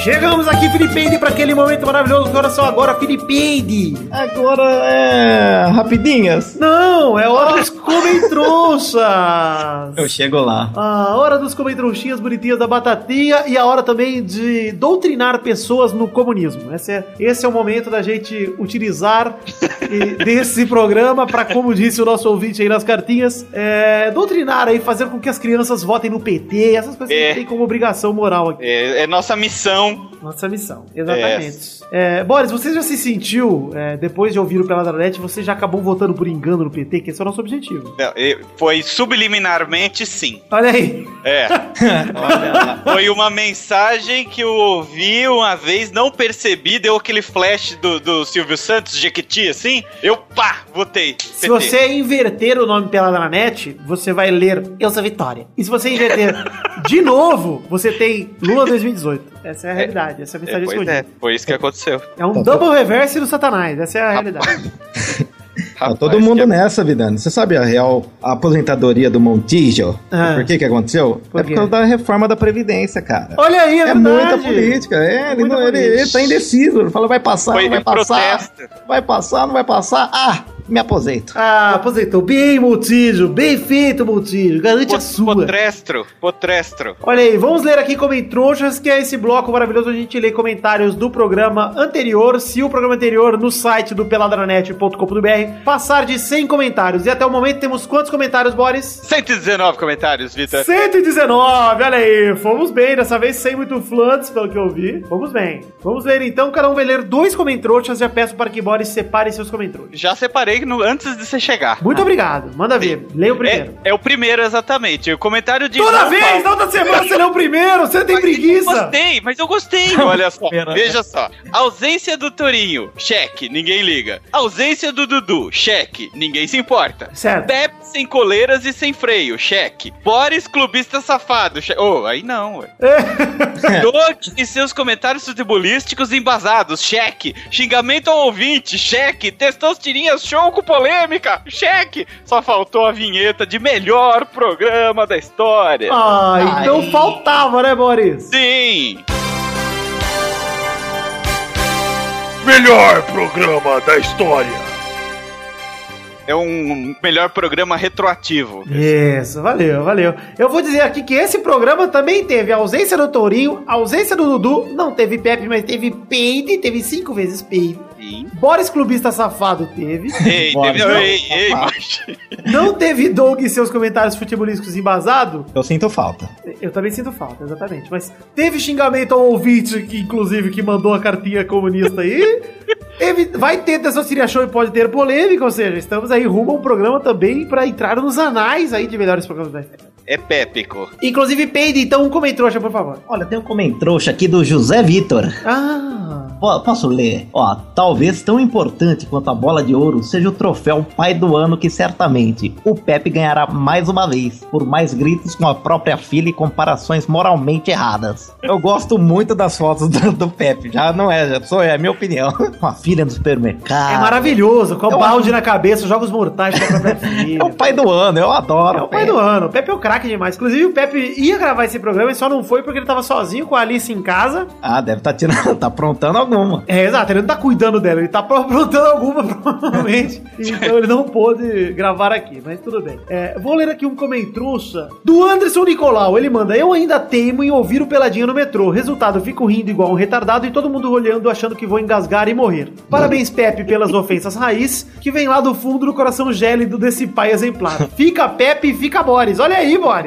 Share Chegamos aqui, Felipeide, para aquele momento maravilhoso. Agora só agora, Felipeide. Agora é. rapidinhas. Não, é hora dos comentrouxas. Eu chego lá. A hora dos comentrouxinhas bonitinhas da batatinha e a hora também de doutrinar pessoas no comunismo. Esse é, esse é o momento da gente utilizar desse programa para, como disse o nosso ouvinte aí nas cartinhas, é, doutrinar aí, fazer com que as crianças votem no PT, essas coisas que É. gente tem como obrigação moral aqui. É, é nossa missão. Nossa missão, exatamente. É, Boris, você já se sentiu, é, depois de ouvir o Peladronete, você já acabou votando por engano no PT, que esse é o nosso objetivo. Não, Foi subliminarmente sim. Olha aí. É. Olha lá. Foi uma mensagem que eu ouvi uma vez, não percebi, deu aquele flash do, do Silvio Santos, Jequiti, assim. Eu, pá, votei. Se você inverter o nome Peladronete, você vai ler Eu sou Vitória. E se você inverter de novo, você tem Lula 2018. Essa é a realidade, essa é a É, mensagem pois escondida. é, foi isso que aconteceu. É um double reverse do Satanás, essa é a realidade. Tá todo mundo nessa, Vidani. Você sabe a real aposentadoria do Montijo? Ah. Por que que aconteceu? Por é por causa da reforma da Previdência, cara. Olha aí, é, É muita política, é, ele, não, ele, política. ele tá indeciso, ele fala vai passar, Foi não vai passar, protesto. vai passar, não vai passar, ah, me aposento. Ah, aposentou. Bem, Multígio. Bem feito, Multígio. Garante a sua. Potrestro, potrestro. Olha aí, vamos ler aqui Comentrouxas, que é esse bloco maravilhoso onde a gente lê comentários do programa anterior. Se o programa anterior no site do peladranet.com.br passar de 100 comentários. E até o momento temos quantos comentários, Boris? 119 comentários, Vitor. 119, olha aí, fomos bem, dessa vez sem muito floods, pelo que eu vi. Vamos bem. Vamos ver então, cada um vai ler dois comentrouxas, já peço para que Boris separe seus comentrouxas. Já separei no- antes de você chegar. Muito obrigado, manda ver, leia o primeiro. É, é o primeiro, exatamente. O comentário de. Toda João vez, Paulo. outra semana você lê o primeiro, você tem Eu preguiça. gostei, mas eu gostei. Olha só, Pera. veja só. Ausência do Torinho, cheque, ninguém liga. Ausência do Dudu, cheque, ninguém se importa. Certo. Pepe sem coleiras e sem freio, cheque. Boris clubista safado, cheque. Oh, aí não, ué. Doug e seus comentários futebolísticos embasados, cheque. Xingamento ao ouvinte, cheque. Testou tirinhas show com polêmica, cheque. Só faltou a vinheta de melhor programa da história. Ah, então Ai. faltava, né, Boris? Sim. Melhor programa da história. É um melhor programa retroativo. Isso, valeu, valeu. Eu vou dizer aqui que esse programa também teve a ausência do Tourinho, a ausência do Dudu, não teve Pepe, mas teve Peide, teve cinco vezes Peide. Sim. Boris Clubista Safado teve. Ei, Bora, teve, não. ei, ei, mas... Não teve Doug e seus comentários futebolísticos embasado. Eu sinto falta. Eu também sinto falta, exatamente. Mas teve xingamento ao ouvinte, que inclusive que mandou a cartinha comunista aí. Teve, vai ter Testosteria Show e pode ter polêmica, ou seja, estamos aí rumo a um programa também pra entrar nos anais aí de melhores programas da história. É pépico. Inclusive, Peide, então um comentrouxa, por favor. Olha, tem um comentrouxa aqui do José Vitor. Ah, Po- Posso ler? Ó, talvez tão importante quanto a bola de ouro seja o troféu pai do ano que certamente o Pepe ganhará mais uma vez, por mais gritos com a própria filha e comparações moralmente erradas. Eu gosto muito das fotos do, do Pepe, já não é, já sou, é a minha opinião. Com a filha no supermercado. é maravilhoso, com o balde na cabeça, jogos mortais com a própria filha. É o pai do ano, eu adoro. É o pai do ano. O Pepe é o craque demais. Inclusive, o Pepe ia gravar esse programa e só não foi porque ele tava sozinho com a Alice em casa. Ah, deve estar tirando, tá aprontando alguma. É, exato. Ele não tá cuidando dela, ele tá aprontando alguma, provavelmente. Então ele não pôde gravar aqui, mas tudo bem. É, vou ler aqui um comentrouxa do Anderson Nicolau. Ele manda: Eu ainda teimo em ouvir o Peladinho no metrô. Resultado, fico rindo igual um retardado e todo mundo olhando, achando que vou engasgar e morrer. Parabéns, Pepe, pelas ofensas raiz, que vem lá do fundo do coração gélido desse pai exemplar. Fica Pepe fica Boris. Olha aí, Boris.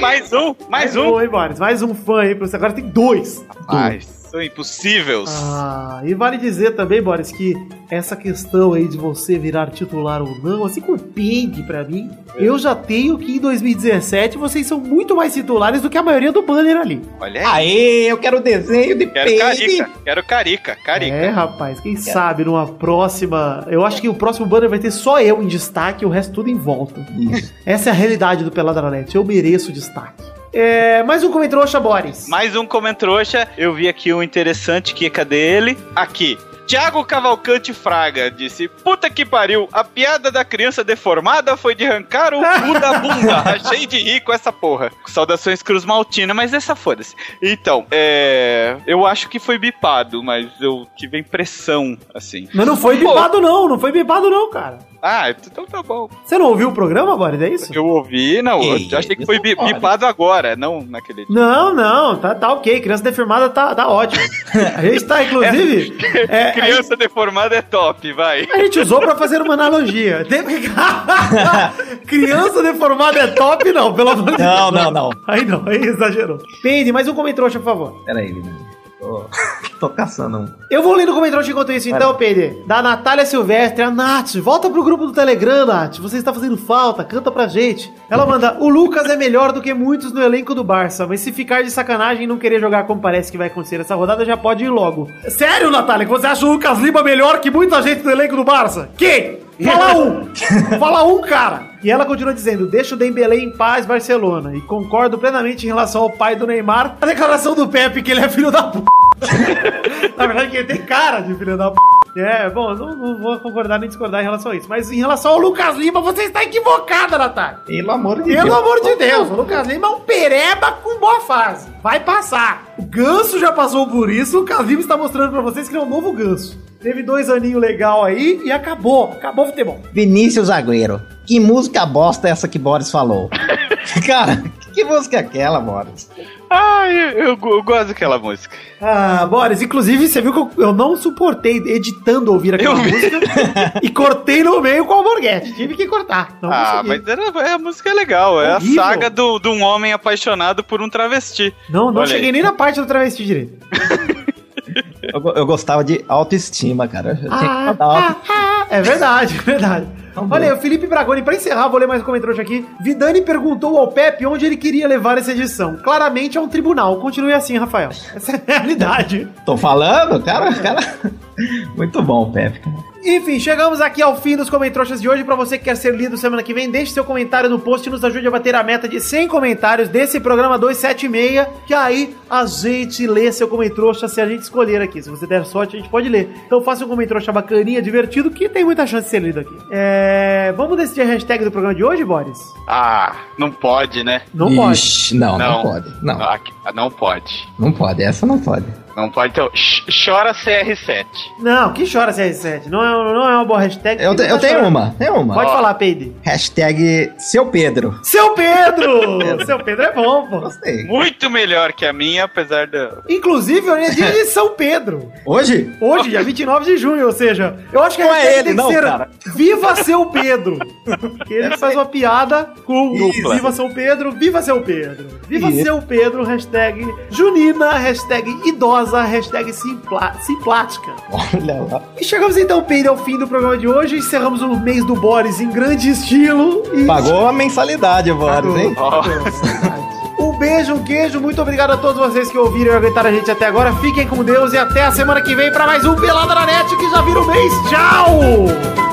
Mais um, mais um. Oi, Boris. Mais um fã aí pra você. Agora tem dois. Mas são impossíveis. Ah, e vale dizer também, Boris, que essa questão aí de você virar titular ou não, assim com o Pig pra mim, eu já tenho que em 2017 vocês são muito mais titulares do que a maioria do banner ali. Olha aí. Aê, eu quero desenho de Quero carica, quero carica, carica. É, rapaz, quem sabe numa próxima. Eu acho que o próximo banner vai ter só eu em destaque e o resto tudo em volta. Essa é a realidade do Peladranet. Eu mereço destaque. É, mais um comentário, Boris. Mais um comentrouxa. Eu vi aqui um interessante que cadê ele? Aqui. Tiago Cavalcante Fraga disse: Puta que pariu, a piada da criança deformada foi de arrancar o cu da bunda. Achei de rir com essa porra. Saudações Cruz Maltina, mas essa foda-se. Então, é. Eu acho que foi bipado, mas eu tive a impressão, assim. Mas não foi Pô, bipado, não. Não foi bipado, não, cara. Ah, então tá bom. Você não ouviu o programa, Boris? É isso? Eu ouvi, não, eu achei que foi bi- bipado agora, não naquele. Não, não, tá, tá ok. Criança deformada tá, tá ótimo. A gente tá, inclusive. é, a, Criança deformada é top, vai. a gente usou pra fazer uma analogia. Criança deformada é top, não, pelo amor de Não, Deus. não, não. Aí não, aí exagerou. Peide, mais um comentário, por favor. Peraí, menino. Tô, tô caçando um. Eu vou lendo o comentário enquanto isso, então, Peide. Da Natália Silvestre, a Nath. Volta pro grupo do Telegram, Nath. Você está fazendo falta, canta pra gente. Ela manda: O Lucas é melhor do que muitos no elenco do Barça, mas se ficar de sacanagem e não querer jogar como parece que vai acontecer essa rodada, já pode ir logo. Sério, Natália, que você acha o Lucas Lima melhor que muita gente no elenco do Barça? Quem? Fala um! Fala um, cara! E ela continua dizendo: deixa o Dembele em paz, Barcelona. E concordo plenamente em relação ao pai do Neymar. A declaração do Pepe que ele é filho da p. Na verdade, que ele tem cara de filho da p. É, bom, não, não vou concordar nem discordar em relação a isso. Mas em relação ao Lucas Lima, você está equivocada, Natália. Pelo amor de Pelo Deus. amor de Deus, o Lucas Lima é um pereba com boa fase. Vai passar. O Ganso já passou por isso, o Lucas Lima está mostrando pra vocês que ele é um novo Ganso. Teve dois aninhos legal aí e acabou. Acabou o futebol. Vinícius Agüero. Que música bosta é essa que Boris falou? Cara, que música é aquela, Boris? Ah, eu, eu eu gosto daquela música. Ah, Boris, inclusive você viu que eu, eu não suportei editando ouvir aquela música e cortei no meio com o Alborguete. Tive que cortar. Não ah, consegui. mas era, é, a música é legal. É Horrível. a saga do- de um homem apaixonado por um travesti. Não, não Olha cheguei aí. nem na parte do travesti direito. Eu, go- eu gostava de autoestima, cara. Eu tinha que Ah, ah, ah, é verdade, é verdade. Olha aí, o Felipe Bragoni, pra encerrar, vou ler mais um comentário aqui. Vidani perguntou ao Pepe onde ele queria levar essa edição. Claramente é um tribunal. Continue assim, Rafael. Essa é a realidade. Tô falando, cara, cara. Muito bom, Pepe. cara. Enfim, chegamos aqui ao fim dos comentários de hoje. Pra você que quer ser lido semana que vem, deixe seu comentário no post e nos ajude a bater a meta de 100 comentários desse programa 276. Que aí a gente lê seu comentário se a gente escolher aqui. Se você der sorte, a gente pode ler. Então faça um comentário bacaninha, divertido, que tem muita chance de ser lido aqui. É... Vamos decidir a hashtag do programa de hoje, Boris? Ah, não pode, né? Não pode. Ixi, não, não, pode. Não, ah, não pode. não pode. Essa não pode. Não pode. Então, ch- chora CR7. Não, que chora CR7. Não é, não é uma boa hashtag. Eu, te- eu tá tenho chorando? uma, tenho uma. Pode Ó. falar, Peide. Hashtag seu Pedro. Seu Pedro! Seu Pedro é bom, pô. Gostei. Muito melhor que a minha, apesar da. Inclusive, hoje é dia de São Pedro. Hoje? Hoje, dia 29 de junho, ou seja, eu acho que a Não é hashtag ele, tem que não, ser cara. Viva seu Pedro! Porque ele faz uma piada com Dupla. Viva seu Pedro, Viva seu Pedro! Viva Isso. seu Pedro, hashtag Junina, hashtag idosa, hashtag simpla- simplática. Olha lá. E chegamos então, Pedro, ao fim do programa de hoje. Encerramos o mês do Boris em grande estilo. E Pagou a mensalidade, Boris, hein? Ó, Um beijo, um queijo, muito obrigado a todos vocês que ouviram e aguentaram a gente até agora. Fiquem com Deus e até a semana que vem para mais um Pelada na Net que já vira o mês. Tchau!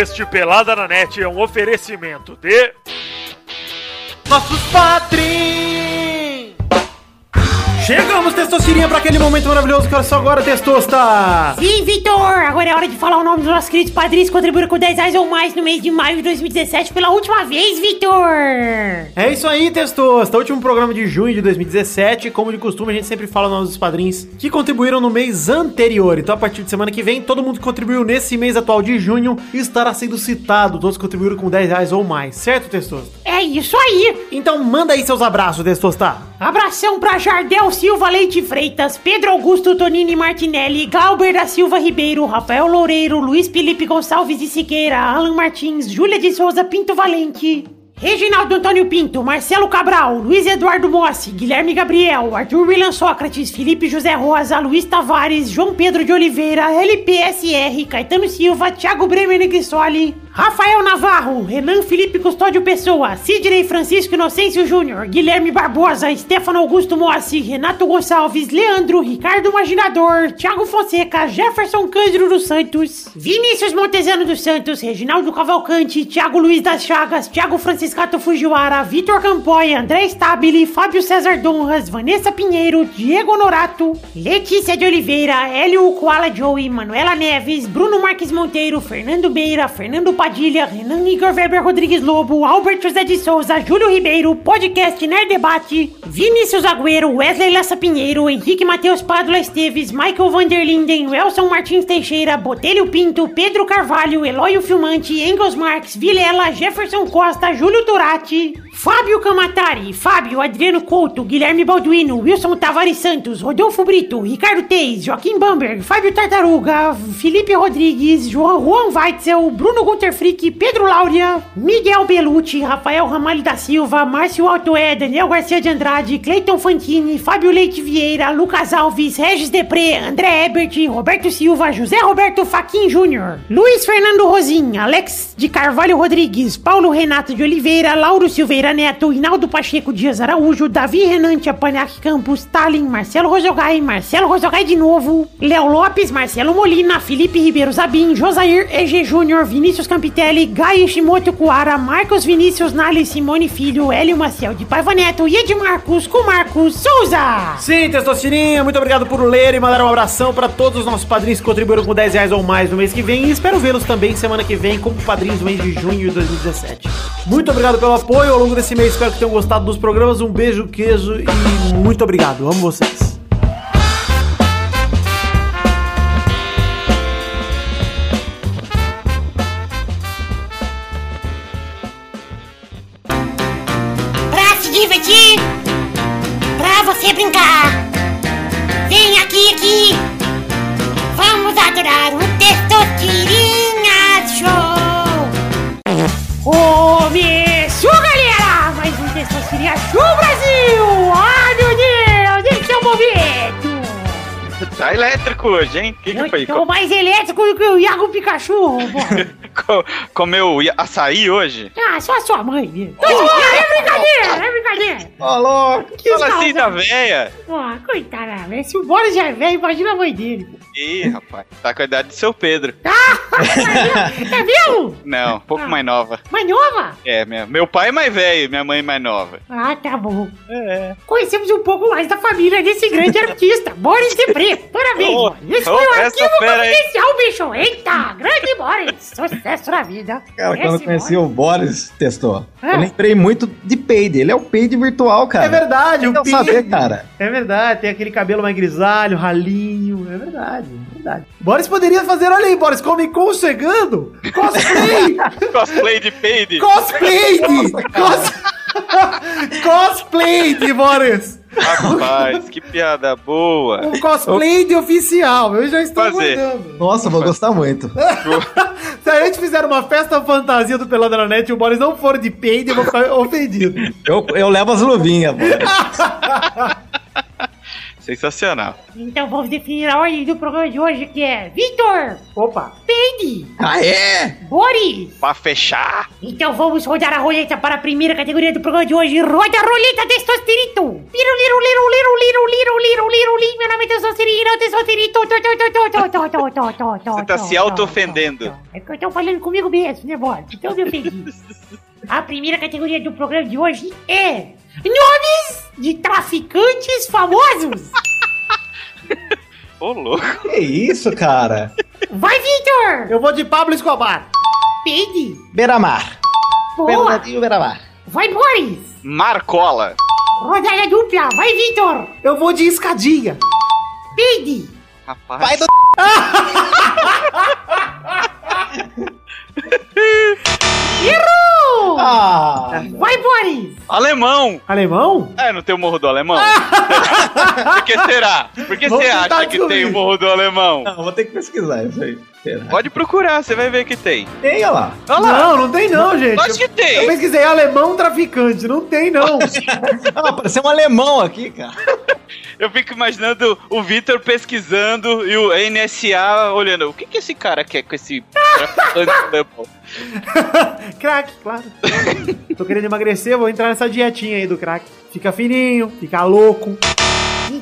Este Pelada na Net é um oferecimento de. Nossos padrinhos! Chegamos, Testosterinha, para aquele momento maravilhoso que é só agora, Testosta! Sim, Vitor! Agora é hora de falar o nome dos nossos queridos padrinhos que contribuíram com 10 reais ou mais no mês de maio de 2017 pela última vez, Vitor! É isso aí, Testosta. Último programa de junho de 2017. Como de costume, a gente sempre fala o nome dos padrinhos que contribuíram no mês anterior. Então, a partir de semana que vem, todo mundo que contribuiu nesse mês atual de junho estará sendo citado. Todos que contribuíram com 10 reais ou mais, certo, Testosta? É isso aí! Então, manda aí seus abraços, Testosta. Abração pra Jardel Silva Leite Freitas, Pedro Augusto Tonini Martinelli, Glauber da Silva Ribeiro, Rafael Loureiro, Luiz Felipe Gonçalves de Siqueira, Alan Martins, Júlia de Souza Pinto Valente. Reginaldo Antônio Pinto, Marcelo Cabral, Luiz Eduardo Mossi, Guilherme Gabriel, Arthur William Sócrates, Felipe José Rosa, Luiz Tavares, João Pedro de Oliveira, LPSR, Caetano Silva, Thiago Bremer Negrissoli, Rafael Navarro, Renan Felipe Custódio Pessoa, Sidney Francisco Inocêncio Júnior, Guilherme Barbosa, Stefano Augusto Mossi, Renato Gonçalves, Leandro, Ricardo Imaginador, Thiago Fonseca, Jefferson Cândido dos Santos, Vinícius Montezano dos Santos, Reginaldo Cavalcante, Thiago Luiz das Chagas, Thiago Franciscato Fujiwara, Vitor Campoy, André Stabile, Fábio César Donras, Vanessa Pinheiro, Diego Norato, Letícia de Oliveira, Hélio Koala Joey, Manuela Neves, Bruno Marques Monteiro, Fernando Beira, Fernando Padilha, Renan Igor Weber Rodrigues Lobo, Albert José de Souza, Júlio Ribeiro, Podcast Nerd Debate, Vinícius Agüero, Wesley Lassa Pinheiro, Henrique Matheus Padula Esteves, Michael Vanderlinden, Welson Martins Teixeira, Botelho Pinto, Pedro Carvalho, Eloy Filmante, Engels Marques, Vilela, Jefferson Costa, Júlio Turati, Fábio Camatari, Fábio Adriano Couto, Guilherme Balduino, Wilson Tavares Santos, Rodolfo Brito, Ricardo Teis, Joaquim Bamberg, Fábio Tartaruga, Felipe Rodrigues, João Juan Weitzel, Bruno Gunter Frick, Pedro Laura, Miguel Belucci, Rafael Ramalho da Silva, Márcio Altoé, Daniel Garcia de Andrade, Cleiton Fantini, Fábio Leite Vieira, Lucas Alves, Regis Depré, André Ebert, Roberto Silva, José Roberto Faquin Júnior, Luiz Fernando Rosim, Alex de Carvalho Rodrigues, Paulo Renato de Oliveira, Lauro Silveira Neto, Hinaldo Pacheco Dias Araújo, Davi Renan Tiapanac Campos, Stalin, Marcelo Rosogai, Marcelo Rosogai de novo, Léo Lopes, Marcelo Molina, Felipe Ribeiro Zabim, Josair EG Júnior, Vinícius Campitelli, Gai Shimoto Kuara, Marcos Vinícius Nali Simone Filho, Hélio Maciel de Paiva Neto e Edmarcos com Marcos Souza. Sim, Testosterinha, muito obrigado por ler e mandar um abração para todos os nossos padrinhos que contribuíram com 10 reais ou mais no mês que vem. E espero vê-los também semana que vem como padrinhos do mês de junho de 2017. Muito obrigado pelo apoio ao longo desse mês. Espero que tenham gostado dos programas. Um beijo, queijo e muito obrigado. Amo vocês. Você brincar. Vem aqui, aqui. Vamos adorar o Testosterinha Show. Começou, galera! Mais um Testosterinha Show Brasil! Ai, Tá elétrico hoje, hein? O que, que foi? Tô mais elétrico do que o Iago Pikachu, comeu açaí hoje? Ah, só a sua mãe mesmo. É brincadeira, é brincadeira. Ô, louco. Que Fala assim da véia. Pô, coitada, velho. Se o Boris já é velho, imagina a mãe dele. pô. Ih, rapaz, tá com a idade do seu Pedro. É mesmo? Não, um pouco mais nova. Mais nova? É, minha, meu pai é mais velho, minha mãe é mais nova. Ah, tá bom. Conhecemos um pouco mais da família desse grande artista, Boris Depré. Parabéns, Ô, Boris. Esse ô, foi o essa arquivo fera confidencial, bicho. Eita, grande Boris. Sucesso na vida. Cara, quando eu Esse conheci Boris. o Boris, testou. Ah. Eu lembrei muito de Peide. Ele é o Peide virtual, cara. É verdade, o Pink. saber, cara. É verdade, tem aquele cabelo mais grisalho, ralinho. É verdade, é verdade. Boris poderia fazer, olha aí, Boris, Comic Con chegando. Cosplay! Cosplay de peide. cosplay! Cos... cosplay de Boris! Rapaz, que piada boa. O cosplay de oficial, eu já estou Fazer. mandando. Nossa, eu vou gostar muito. Se a gente fizer uma festa fantasia do Pelada na Net e o Boris não for de peide, eu vou ficar ofendido. Eu, eu levo as luvinhas, Boris. Sensacional. Então vamos definir a ordem do programa de hoje, que é Vitor, Opa! Peide, Ah, é? Boris. Pra fechar. Então vamos rodar a roleta para a primeira categoria do programa de hoje. Roda a roleta testosterito. Liru, liru, liru, liru, liru, liru, liru, liru, liru. Meu nome é testosterito. To, to, to, to, to, to, to, to, to, to, Você tá to, se to, auto-ofendendo. to, to. É que eu tô falando comigo mesmo, né, Boris? Então eu me ofendi. A primeira categoria do programa de hoje é Nomes de traficantes famosos. Ô, louco. Que isso, cara? Vai, Vitor. Eu vou de Pablo Escobar. Peide. Beira-mar. Boa. Bernardinho Beira-mar. Vai, Boris. Marcola. Rodada dupla. Vai, Vitor. Eu vou de escadinha. Peide. Rapaz. Vai do... Errou! Ah, Vai, Boris! Alemão. Alemão? É, não tem o Morro do Alemão? Por que será? Por que Vamos você tentar acha que descobrir. tem o Morro do Alemão? não, vou ter que pesquisar isso aí. Será? Pode procurar, você vai ver que tem. Tem, olha lá. Olha lá. Não, não tem não, gente. Lógico que Eu tem. pesquisei alemão traficante, não tem não. Ah, apareceu um alemão aqui, cara. Eu fico imaginando o Vitor pesquisando e o NSA olhando. O que, que esse cara quer com esse traficante alemão? crack, claro. Tô querendo emagrecer, vou entrar nessa dietinha aí do crack. Fica fininho, fica louco.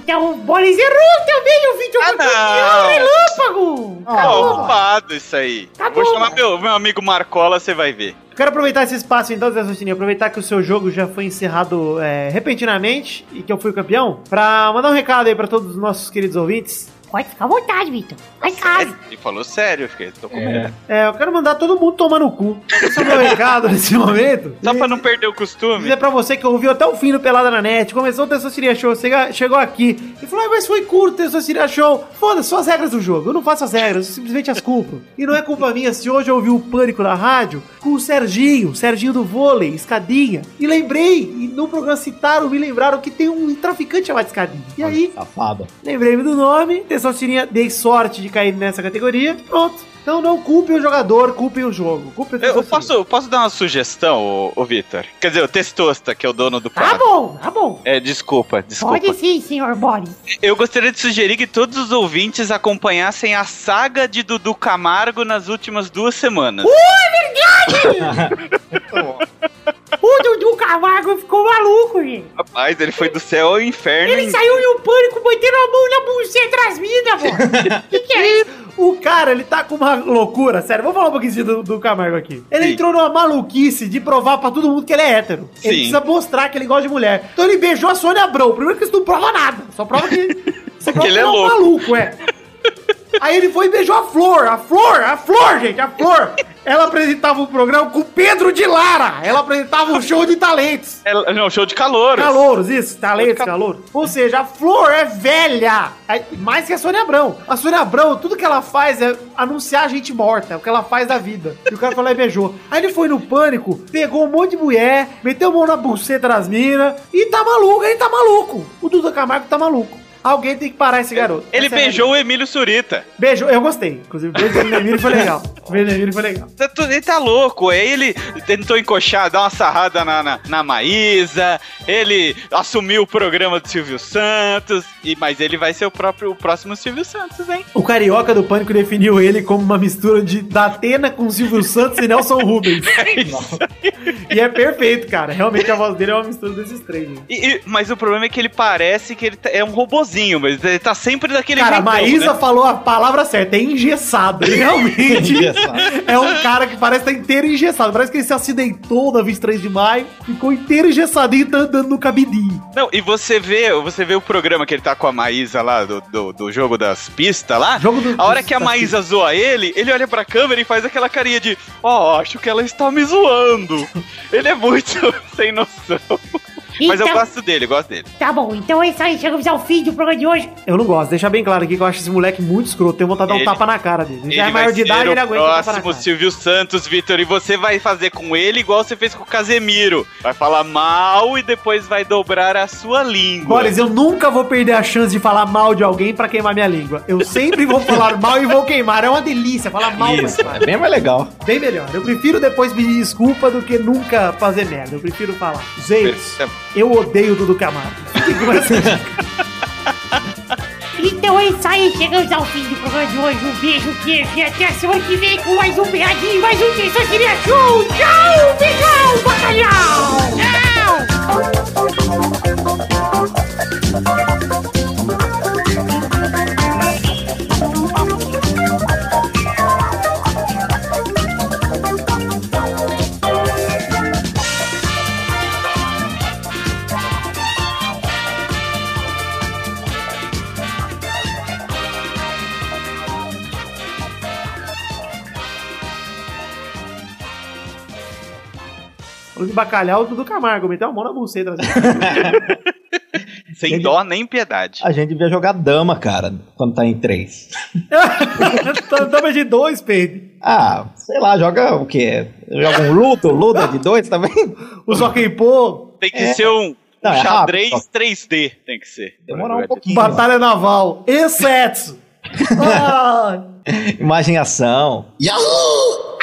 Então, o Boris errou também, o Vitor Ah, foi não. campeão relâmpago. É roubado isso aí. Tá Vou bom. chamar meu, meu amigo Marcola, você vai ver. Quero aproveitar esse espaço então, Zé Sostini, aproveitar que o seu jogo já foi encerrado é, repentinamente e que eu fui o campeão, pra mandar um recado aí pra todos os nossos queridos ouvintes. Pode ficar à vontade, Vitor. Vai em casa. Ele falou sério, eu fiquei, tô com medo. É, eu quero mandar todo mundo tomar no cu. Esse é o meu recado nesse momento. Só pra não perder o costume. Dizer pra você que ouviu até o fim do Pelada na Net, começou o Testosterinha Show, chega- chegou aqui e falou, "Ai, mas foi curto o Testosterinha Show. Foda-se, são as regras do jogo. Eu não faço as regras, eu simplesmente as cumpro. E não é culpa minha se hoje eu ouvi o Pânico na rádio com o Serginho, Serginho do vôlei, Escadinha. E lembrei, e no programa citaram, me lembraram que tem um traficante chamado Escadinha. E aí, Safado. lembrei-me do nome, Testosterinha, dei sorte de cair nessa categoria, pronto. Então não culpem o jogador, culpem o jogo. Culpem o Eu, eu posso, posso dar uma sugestão, ô, ô Vitor? Quer dizer, o Testosta, que é o dono do Tá bom, tá bom. É, desculpa, desculpa. Pode sim, senhor Boris. Eu gostaria de sugerir que todos os ouvintes acompanhassem a saga de Dudu Camargo nas últimas duas semanas. O Dudu Camargo ficou maluco, gente. Rapaz, ele foi do céu ao inferno. Ele saiu em um pânico, batendo a mão na buceta das minas, pô. que que é isso? O cara, ele tá com uma loucura, sério. Vamos falar um pouquinho do, do Camargo aqui. Ele Sim. entrou numa maluquice de provar pra todo mundo que ele é hétero. Ele Sim. precisa mostrar que ele gosta de mulher. Então ele beijou a Sônia Abrão. Primeiro que isso não prova nada. Só prova que. Você prova ele é um louco. maluco, é. Aí ele foi e beijou a Flor. A Flor, a Flor, gente, a Flor. Ela apresentava um programa com o Pedro de Lara. Ela apresentava um show de talentos. É, não, show de calor. Calouros, isso, talentos, calouros. Ou seja, a Flor é velha. Mais que a Sônia Abrão. A Sônia Abrão, tudo que ela faz é anunciar gente morta. É o que ela faz da vida. E o cara lá e beijou. Aí ele foi no pânico, pegou um monte de mulher, meteu a mão na buceta das minas e tá maluco, ele tá maluco. O Duda Camargo tá maluco. Alguém tem que parar esse garoto. Ele Essa é beijou o Emílio Surita. Beijou, eu gostei. Inclusive, o beijo do Emílio foi legal. O beijo do Emílio foi legal. Ele tá louco. Aí ele tentou encoxar, dar uma sarrada na, na, na Maísa. Ele assumiu o programa do Silvio Santos. E, mas ele vai ser o próprio o próximo Silvio Santos, hein? O carioca do pânico definiu ele como uma mistura de Datena com Silvio Santos e Nelson Rubens. e é perfeito, cara. Realmente a voz dele é uma mistura desses três. né? E- e- mas o problema é que ele parece que ele tá- é um mas ele tá sempre daquele Cara, a jeitão, Maísa né? falou a palavra certa, é engessado. Realmente Engessado. é um cara que parece estar inteiro engessado. Parece que ele se acidentou na 23 de maio, ficou inteiro engessadinho e tá andando no cabidinho. Não, e você vê, você vê o programa que ele tá com a Maísa lá, do, do, do jogo das pistas lá. Jogo do- a hora que a Maísa zoa ele, ele olha pra câmera e faz aquela carinha de Ó, acho que ela está me zoando. ele é muito sem noção. Mas eu Então- gosto dele, eu gosto dele. Tá bom, então é isso aí. Chegamos ao fim do programa de hoje. Eu não gosto, deixa bem claro aqui que eu acho esse moleque muito escroto. Tenho vontade de dar um Ele- tapa na cara dele. Ele já é maior de idade, ele aguenta próximo cara. Silvio Santos, Vitor, e você vai fazer com ele igual você fez com o Casemiro. Vai falar mal e depois vai dobrar a sua língua. Boris, eu nunca vou perder a chance de falar mal de alguém pra queimar minha língua. Eu sempre vou falar mal e vou queimar. É uma delícia falar mal Isso, queimar. é bem mais legal. Bem melhor. Eu prefiro depois pedir desculpa do que nunca fazer merda. Eu prefiro falar. Gente? Eu odeio o Dudu Camargo. Então é isso aí. Chegamos ao fim do programa de hoje. Um beijo, queijo e até a semana que vem com mais um Pegadinho, mais um Terça-feira Show. Tchau, beijão, bacalhau. Tchau. Falando de bacalhau, o Dudu Camargo. Meteu a mão na buceta. Sem dó nem piedade. A gente devia jogar dama, cara, quando tá em três. Tamo de dois, Pedro. Ah, sei lá, joga o quê? Joga um ludo, ludo de dois também? O Zoquempô. Tem que É. ser um, um Não, é xadrez rápido. 3D. Tem que ser. Demorar um pouquinho. Batalha Naval. E Setsu. Ah, Imagem e ação. Yahoo!